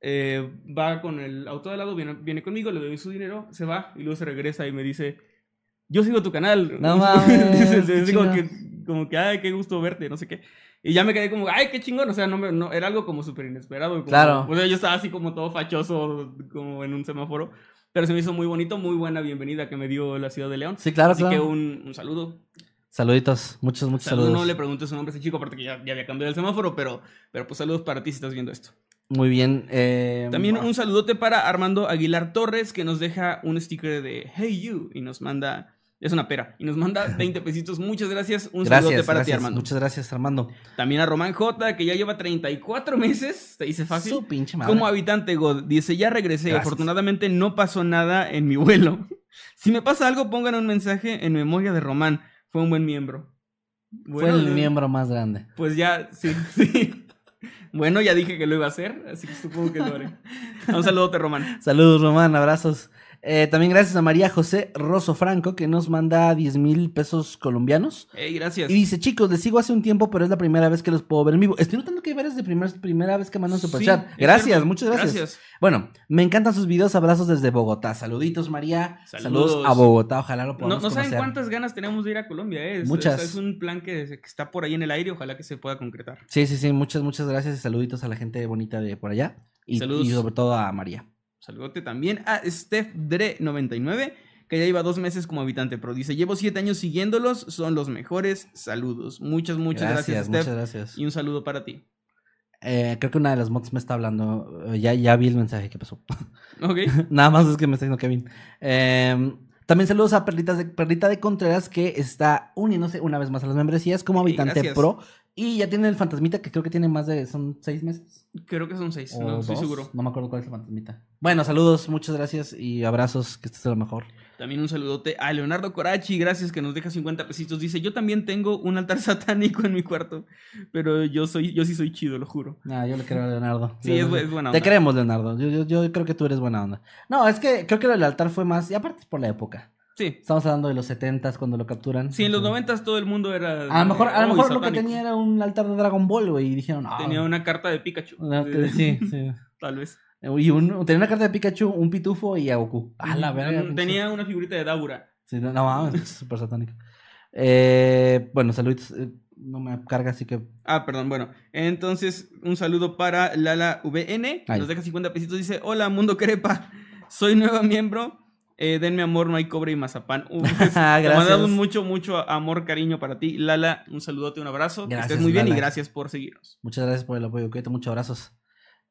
eh, va con el auto de lado, viene, viene conmigo, le doy su dinero, se va y luego se regresa y me dice, yo sigo tu canal. No mames, chido. que, como que, ay, qué gusto verte, no sé qué. Y ya me quedé como, ay, qué chingón, o sea, no, me- no era algo como súper inesperado. como- Claro. O sea, yo estaba así como todo fachoso, como en un semáforo. Pero se me hizo muy bonito, muy buena bienvenida que me dio la ciudad de León. Sí, claro, Así claro. que un, un saludo. Saluditos, muchos, muchos Saludos. No le preguntes su nombre a ese chico, aparte que ya, ya había cambiado el semáforo, pero, pero pues saludos para ti si estás viendo esto. Muy bien. eh, También un saludote para Armando Aguilar Torres, que nos deja un sticker de Hey You y nos manda, es una pera, y nos manda 20 pesitos. Muchas gracias. Un saludote Gracias, para ti. Armando. Muchas gracias, Armando. También a Román J, que ya lleva 34 meses, te dice fácil. Su pinche madre. Como habitante God, dice, ya regresé, Gracias. afortunadamente no pasó nada en mi vuelo. Si me pasa algo, pongan un mensaje en memoria de Román, fue un buen miembro. Fue el miembro más grande. Pues ya, sí, sí. Bueno, ya dije que lo iba a hacer, así que supongo que lo haré. Un saludote, Román. Saludos, Román, abrazos. Eh, también gracias a María José Rosso Franco, que nos manda 10 mil pesos colombianos. Hey, gracias. Y dice, chicos, les sigo hace un tiempo, pero es la primera vez que los puedo ver en vivo. Estoy notando que hay varias de primer- primera vez que mandan Sí, superchat. es gracias, cierto. muchas gracias. Bueno, me encantan sus videos. Abrazos desde Bogotá. Saluditos, María. Saludos, Saludos. a Bogotá. Ojalá lo No, podamos no saben conocer. cuántas ganas tenemos de ir a Colombia, ¿eh? Es, Muchas. Es, es un plan que, que está por ahí en el aire, ojalá que se pueda concretar. Sí, sí, sí. Muchas, muchas gracias y saluditos a la gente bonita de por allá. Y, Saludos. y sobre todo a María. Saludote también a Steph Dre99, que ya lleva dos meses como habitante, pero dice, llevo siete años siguiéndolos, son los mejores. Saludos. Muchas, muchas gracias, Steph. muchas gracias. Y un saludo para ti. Eh, creo que una de las mods me está hablando. Eh, Ya, ya vi el mensaje que pasó. Ok. Nada más es que me está diciendo Kevin. Eh, también saludos a Perlitas de, Perlita de Contreras, que está uniéndose una vez más a las membresías como habitante gracias. pro. Y ya tiene el fantasmita, que creo que tiene más de. Son seis meses. Creo que son seis, o no estoy seguro. No me acuerdo cuál es el fantasmita. Bueno, saludos, muchas gracias y abrazos, que estés de lo mejor. También un saludote a Leonardo Corachi, gracias que nos deja 50 pesitos. Dice, yo también tengo un altar satánico en mi cuarto, pero yo soy, yo sí soy chido, lo juro. Ah, yo le creo a Leonardo. Sí, es, bu- es buena Te onda. creemos, Leonardo. Yo, yo, yo creo que tú eres buena onda. No, es que creo que del altar fue más. Y aparte es por la época. Sí. Estamos hablando de los 70 cuando lo capturan. Sí, en los Entonces- noventas todo el mundo era... A lo mejor, a lo "Oh, mejor lo que satánico". tenía era un altar de Dragon Ball, güey. Y dijeron, ah, Tenía una carta de Pikachu. sí, sí. Tal vez. Y un, tenía una carta de Pikachu, un pitufo y a Goku. A la verga. Tenía una figurita de Daura. Sí, no, no mames, es súper satánico. Eh, bueno, saludos. eh, no me carga, así que. Ah, perdón, bueno. Entonces, un saludo para Lala VN. que Ay. Nos deja 50 pesitos. Dice: Hola, Mundo Crepa. Soy nueva miembro. Eh, denme amor, no hay cobre y mazapán. Uh, pues, te Gracias. mandamos mucho, mucho amor, cariño para ti. Lala, un saludote, un abrazo. que Gracias, estés muy bien y gracias por seguirnos. Muchas gracias por el apoyo, cuídate, muchos abrazos.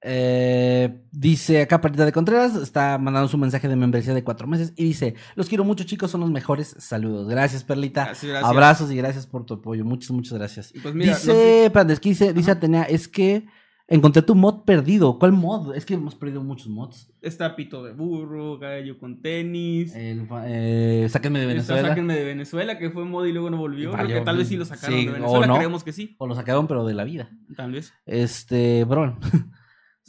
Eh, dice acá Perlita de Contreras, está mandando su mensaje de membresía de cuatro meses y dice, los quiero mucho chicos, son los mejores, saludos. Gracias Perlita, Gracias, gracias. abrazos y gracias por tu apoyo, muchas, muchas gracias. Pues mira, dice, que dice, dice Atenea, es que encontré tu mod perdido, ¿cuál mod? Es que hemos perdido muchos mods. Está Pito de Burro, Gallo con tenis. El, eh, sáquenme de Está Venezuela. Sáquenme de Venezuela, que fue mod y luego no volvió. Creo Valió, que tal vez sí lo sacaron sí, de o Venezuela. no. Creemos que sí. O lo sacaron, pero de la vida. Tal vez. Este, Bron.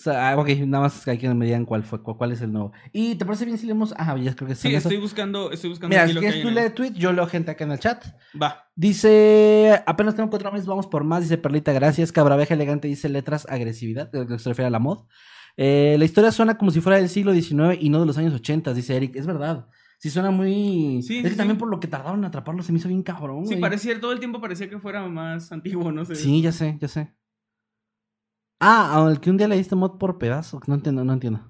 Sea, ah, ok, nada más que hay que me digan cuál fue, cu- cuál es el nuevo. ¿Y te parece bien si leemos? Ah, ya creo que Sí, eso. estoy buscando, estoy buscando Mira, si quieres tú en el- lee tweet, yo leo gente acá en el chat. Va. Dice, apenas tengo cuatro meses, vamos por más, dice Perlita, gracias. Cabraveja elegante dice letras, agresividad, que se refiere a la mod. Eh, la historia suena como si fuera del siglo XIX y no de los años 80, dice Eric. Es verdad. Sí suena muy... Sí, es sí, que también sí. por lo que tardaron en atraparlo se me hizo bien cabrón, Sí, güey. parecía, todo el tiempo parecía que fuera más antiguo, no sé. Sí, ya sé, ya sé. Ah, al que un día le diste mod por pedazo. No entiendo, no entiendo.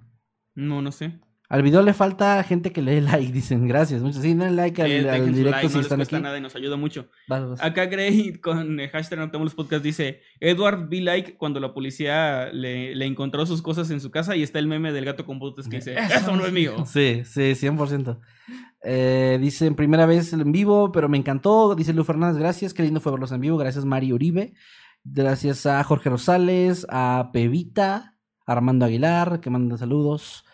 No, no sé. Al video le falta gente que lee like, dicen. Gracias, muchos. Sí, den like al, Eh, al directo like, si no les están cuesta aquí. nada y nos ayuda mucho. Vas, vas. Acá Gray con el hashtag Noctambulus Podcast dice: Edward be like cuando la policía le, le encontró sus cosas en su casa y está el meme del gato con botes que dice: Eso no es mío. Sí, sí, 100%. Eh, dicen, primera vez en vivo, pero me encantó. Dice Lu Fernández, gracias. Qué lindo fue verlos en vivo. Gracias, Mari Uribe. Gracias a Jorge Rosales, a Pevita, a Armando Aguilar, que manda saludos.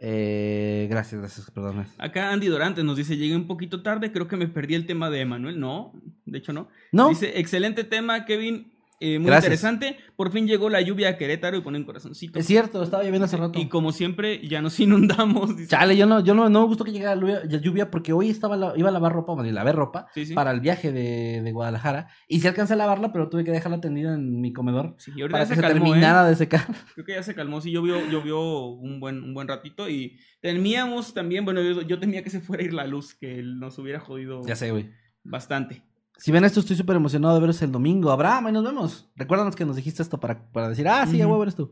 Eh, gracias, gracias, perdón. Acá Andy Dorante nos dice: Llegué un poquito tarde, creo que me perdí el tema de Emanuel. No, de hecho no. ¿No? Dice: Excelente tema, Kevin. Eh, muy Gracias. interesante. Por fin llegó la lluvia a Querétaro y pone un corazoncito. Es cierto, estaba lloviendo hace rato. Y como siempre, ya nos inundamos. dice. Chale, yo no, yo no, no me gustó que llegara la lluvia, porque hoy estaba la- iba a lavar ropa, bueno, y lavé ropa Sí, sí. para el viaje de, de Guadalajara. Y sí alcancé a lavarla, pero tuve que dejarla tendida en mi comedor Sí, y ahorita para ya que se calmó, ¿eh? terminara de secar. Creo que ya se calmó, sí, llovió, llovió un buen, un buen ratito y temíamos también, bueno, yo, yo temía que se fuera a ir la luz, que nos hubiera jodido Ya sé, güey. bastante. Si ven esto, estoy súper emocionado de veros el domingo. Abraham, ahí nos vemos. Recuérdanos que nos dijiste esto para, para decir, ah, sí, a Ujú. huevo eres tú.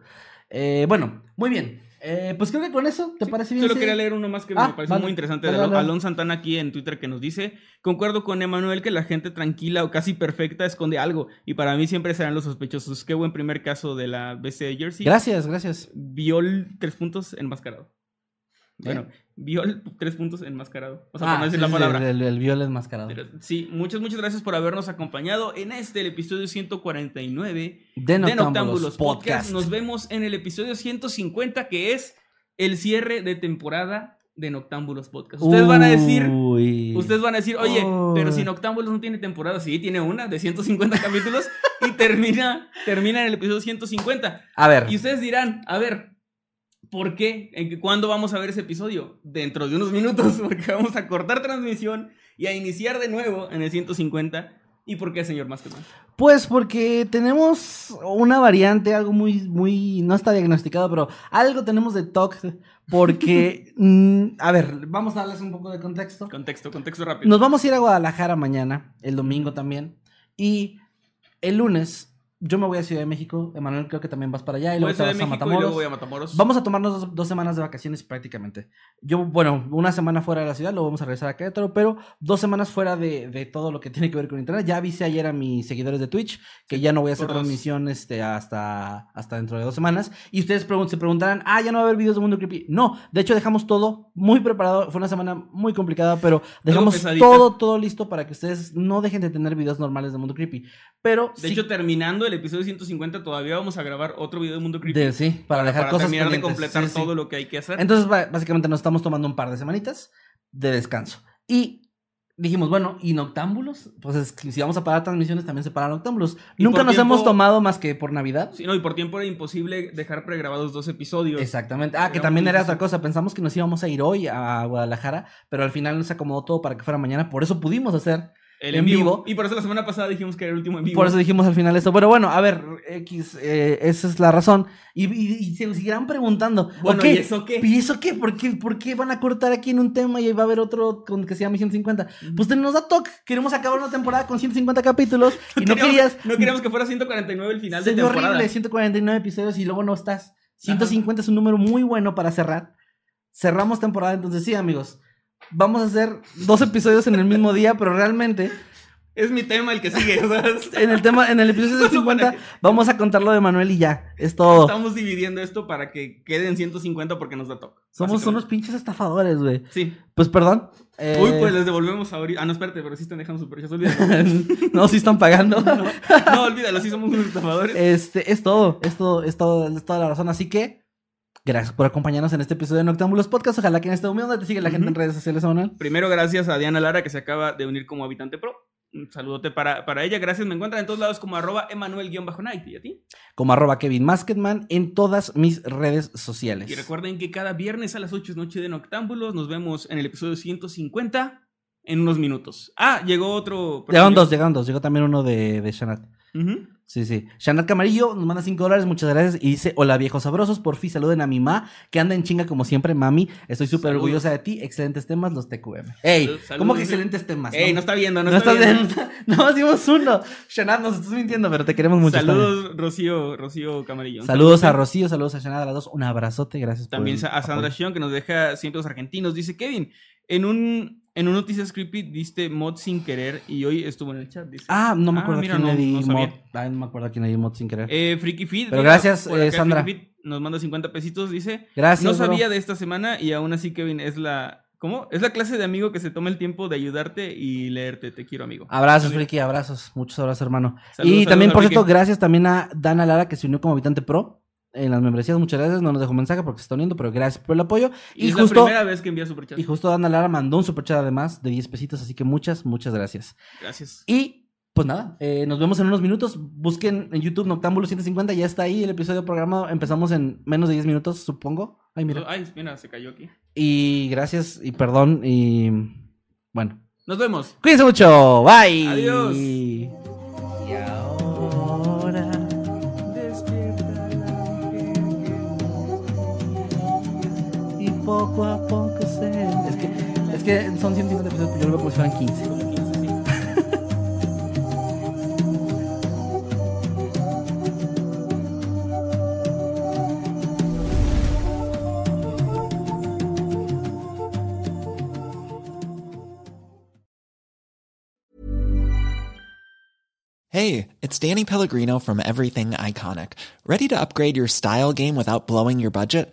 Eh, bueno, muy bien. Eh, pues creo que con eso, ¿te Sí, parece bien? Solo quería leer uno más que Ah, me pareció vale. muy interesante de dale. Alon Santana aquí en Twitter que nos dice, concuerdo con Emanuel que la gente tranquila o casi perfecta esconde algo y para mí siempre serán los sospechosos. Qué buen primer caso de la BC de Jersey. Gracias, gracias. Viol tres puntos enmascarado. Bueno, Viol tres puntos enmascarado. O sea, Ah, no decir sí, la palabra. El, el, el viola enmascarado. Pero sí, muchas, muchas gracias por habernos acompañado en este, el episodio 149 De Noctámbulos Noctámbulos Podcast. Podcast. Nos vemos en el episodio 150, que es el cierre de temporada de Noctámbulos Podcast. Ustedes van a decir, ustedes van a decir, oye, Uy. pero si Noctámbulos no tiene temporada, sí, tiene una de 150 capítulos y termina, termina en el episodio 150. A ver. Y ustedes dirán, a ver, ¿por qué? ¿En qué- ¿Cuándo vamos a ver ese episodio? Dentro de unos minutos, porque vamos a cortar transmisión y a iniciar de nuevo en el 150. ¿Y por qué, señor Maskerman? Pues porque tenemos una variante, algo muy, muy, no está diagnosticado, pero algo tenemos de TOC, porque, mm, a ver, vamos a darles un poco de contexto. Contexto, contexto rápido. Nos vamos a ir a Guadalajara mañana, el domingo también, y el lunes yo me voy a Ciudad de México, Emanuel creo que también vas para allá, y Voy luego a te vas a México y Matamoros. luego voy a Matamoros. Vamos a tomarnos dos, dos semanas de vacaciones prácticamente. Yo, bueno, una semana fuera de la ciudad, luego vamos a regresar a Querétaro, pero dos semanas fuera de, de todo lo que tiene que ver con internet. Ya avisé ayer a mis seguidores de Twitch que ya no voy a hacer transmisión este, hasta, hasta dentro de dos semanas. Y ustedes pregun- se preguntarán, ah, ya no va a haber videos de Mundo Creepy. No, de hecho dejamos todo muy preparado. Fue una semana muy complicada, pero dejamos todo, todo listo para que ustedes no dejen de tener videos normales de Mundo Creepy. Pero De sí- hecho, terminando el episodio 150, todavía vamos a grabar otro video de Mundo Creepy. de- sí, para, dejar para cosas terminar de pendientes. completar Sí, sí. todo lo que hay que hacer. Entonces, básicamente nos estamos tomando un par de semanitas de descanso. Y dijimos, bueno, ¿y Noctámbulos? Pues es que si vamos a parar transmisiones, también se paran Noctámbulos. Nunca nos tiempo- hemos tomado más que por Navidad. Sí, no, y por tiempo era imposible dejar pregrabados dos episodios. Exactamente. Ah, que también era otra cosa. Pensamos que nos íbamos a ir hoy a Guadalajara, pero al final nos acomodó todo para que fuera mañana. Por eso pudimos hacer El en vivo. Y por eso la semana pasada dijimos que era el último en vivo. Por eso dijimos al final esto. Pero bueno, a ver, X, eh, esa es la razón. Y, y- y se seguirán preguntando. Bueno, ok, ¿y eso qué? ¿Y eso qué? ¿Por qué? ¿Por qué van a cortar aquí en un tema y va a haber otro con que se llama 150? Pues nos da toque. Queremos acabar una temporada con 150 capítulos y no queríamos, querías. no queríamos que fuera 149 el final Se de temporada. horrible, 149 episodios y luego no estás. 150 es un número muy bueno para cerrar. Cerramos temporada, entonces sí, amigos. Vamos a hacer dos episodios en el mismo día, pero realmente Es mi tema el que sigue. sea, en el tema, en el episodio Solo 150 para que- vamos a contar lo de Manuel y ya. Es todo. Estamos dividiendo esto para que queden 150 porque nos da toque. Somos unos pinches estafadores, güey. Sí. Pues perdón. eh, Uy, pues les devolvemos ahorita. Ah, no, espérate, pero sí están dejando superchats. Olvídalo. no, sí están pagando. no, olvídalo, sí somos unos estafadores. Este, es todo, es todo, es todo, es toda la razón. Así que, gracias por acompañarnos en este episodio de Noctámbulos Podcast. Ojalá que en este momento te sigue la gente en redes sociales, Manuel. Primero, gracias a Diana Lara que se acaba de unir como habitante pro. Un saludote para, para ella. Gracias. Me encuentran en todos lados como arroba Emanuel-Night. ¿Y a ti? Como arroba Kevin Masketman en todas mis redes sociales. Y recuerden que cada viernes a las 8 es noche de Noctámbulos. Nos vemos en el episodio 150 en unos minutos. Ah, llegó otro. Llegaron dos, llegaron dos. Llegó también uno de, de Shanat. Ujú. Sí, sí. Shanat Camarillo nos manda 5 dólares, muchas gracias. Y dice: Hola viejos sabrosos, por fin saluden a mi ma, que anda en chinga como siempre, mami. Estoy súper orgullosa de ti. Excelentes temas, los TQM. ¡Ey! Salud- ¿Cómo que excelentes temas? Ey, no está viendo, no, No está viendo. viendo. No, dimos uno. Shanat, nos estás mintiendo, pero te queremos mucho. Saludos, Rocío, Rocío Camarillo. Saludos a. Rocío, saludos a Shanat, a las dos. Un abrazote, gracias por También a Sandra. Shion, que nos deja siempre los argentinos. Dice Kevin, en un, en un Noticias Creepy diste mod sin querer y hoy estuvo en el chat. Dice. Ah, no me acuerdo mira, quién no- le di no mod. No me acuerdo quién le di mod sin querer. Eh, Freaky Feed. Pero mira, gracias, eh, Sandra. Freaky Feed nos manda 50 pesitos. Dice, gracias. no bro. sabía de esta semana y aún así Kevin es la... ¿Cómo? Es la clase de amigo que se toma el tiempo de ayudarte y leerte. Te quiero, amigo. Abrazos, Amigo. Friki, abrazos. Muchos abrazos, hermano. Saludos, y también, por cierto, gracias también a Dana Lara, que se unió como habitante pro en las membresías. Muchas gracias. No nos dejó mensaje porque se está uniendo, pero gracias por el apoyo. Y, Y, es justo, la primera vez que envía superchat. y justo Dana Lara mandó un superchat además de 10 pesitos, así que muchas, muchas gracias. Gracias. Y pues nada, eh, nos vemos en unos minutos. Busquen en YouTube Noctámbulo 150, ya está ahí el episodio programado. Empezamos en menos de 10 minutos, supongo. Ay, mira. Ay, mira, se cayó aquí. Y gracias y perdón y bueno. Nos vemos. Cuídense mucho. Bye. Adiós. Poco a poco se es que es que son 150 episodios, pero yo lo veo como si fueran 15. Hey, it's Danny Pellegrino from Everything Iconic. Ready to upgrade your style game without blowing your budget?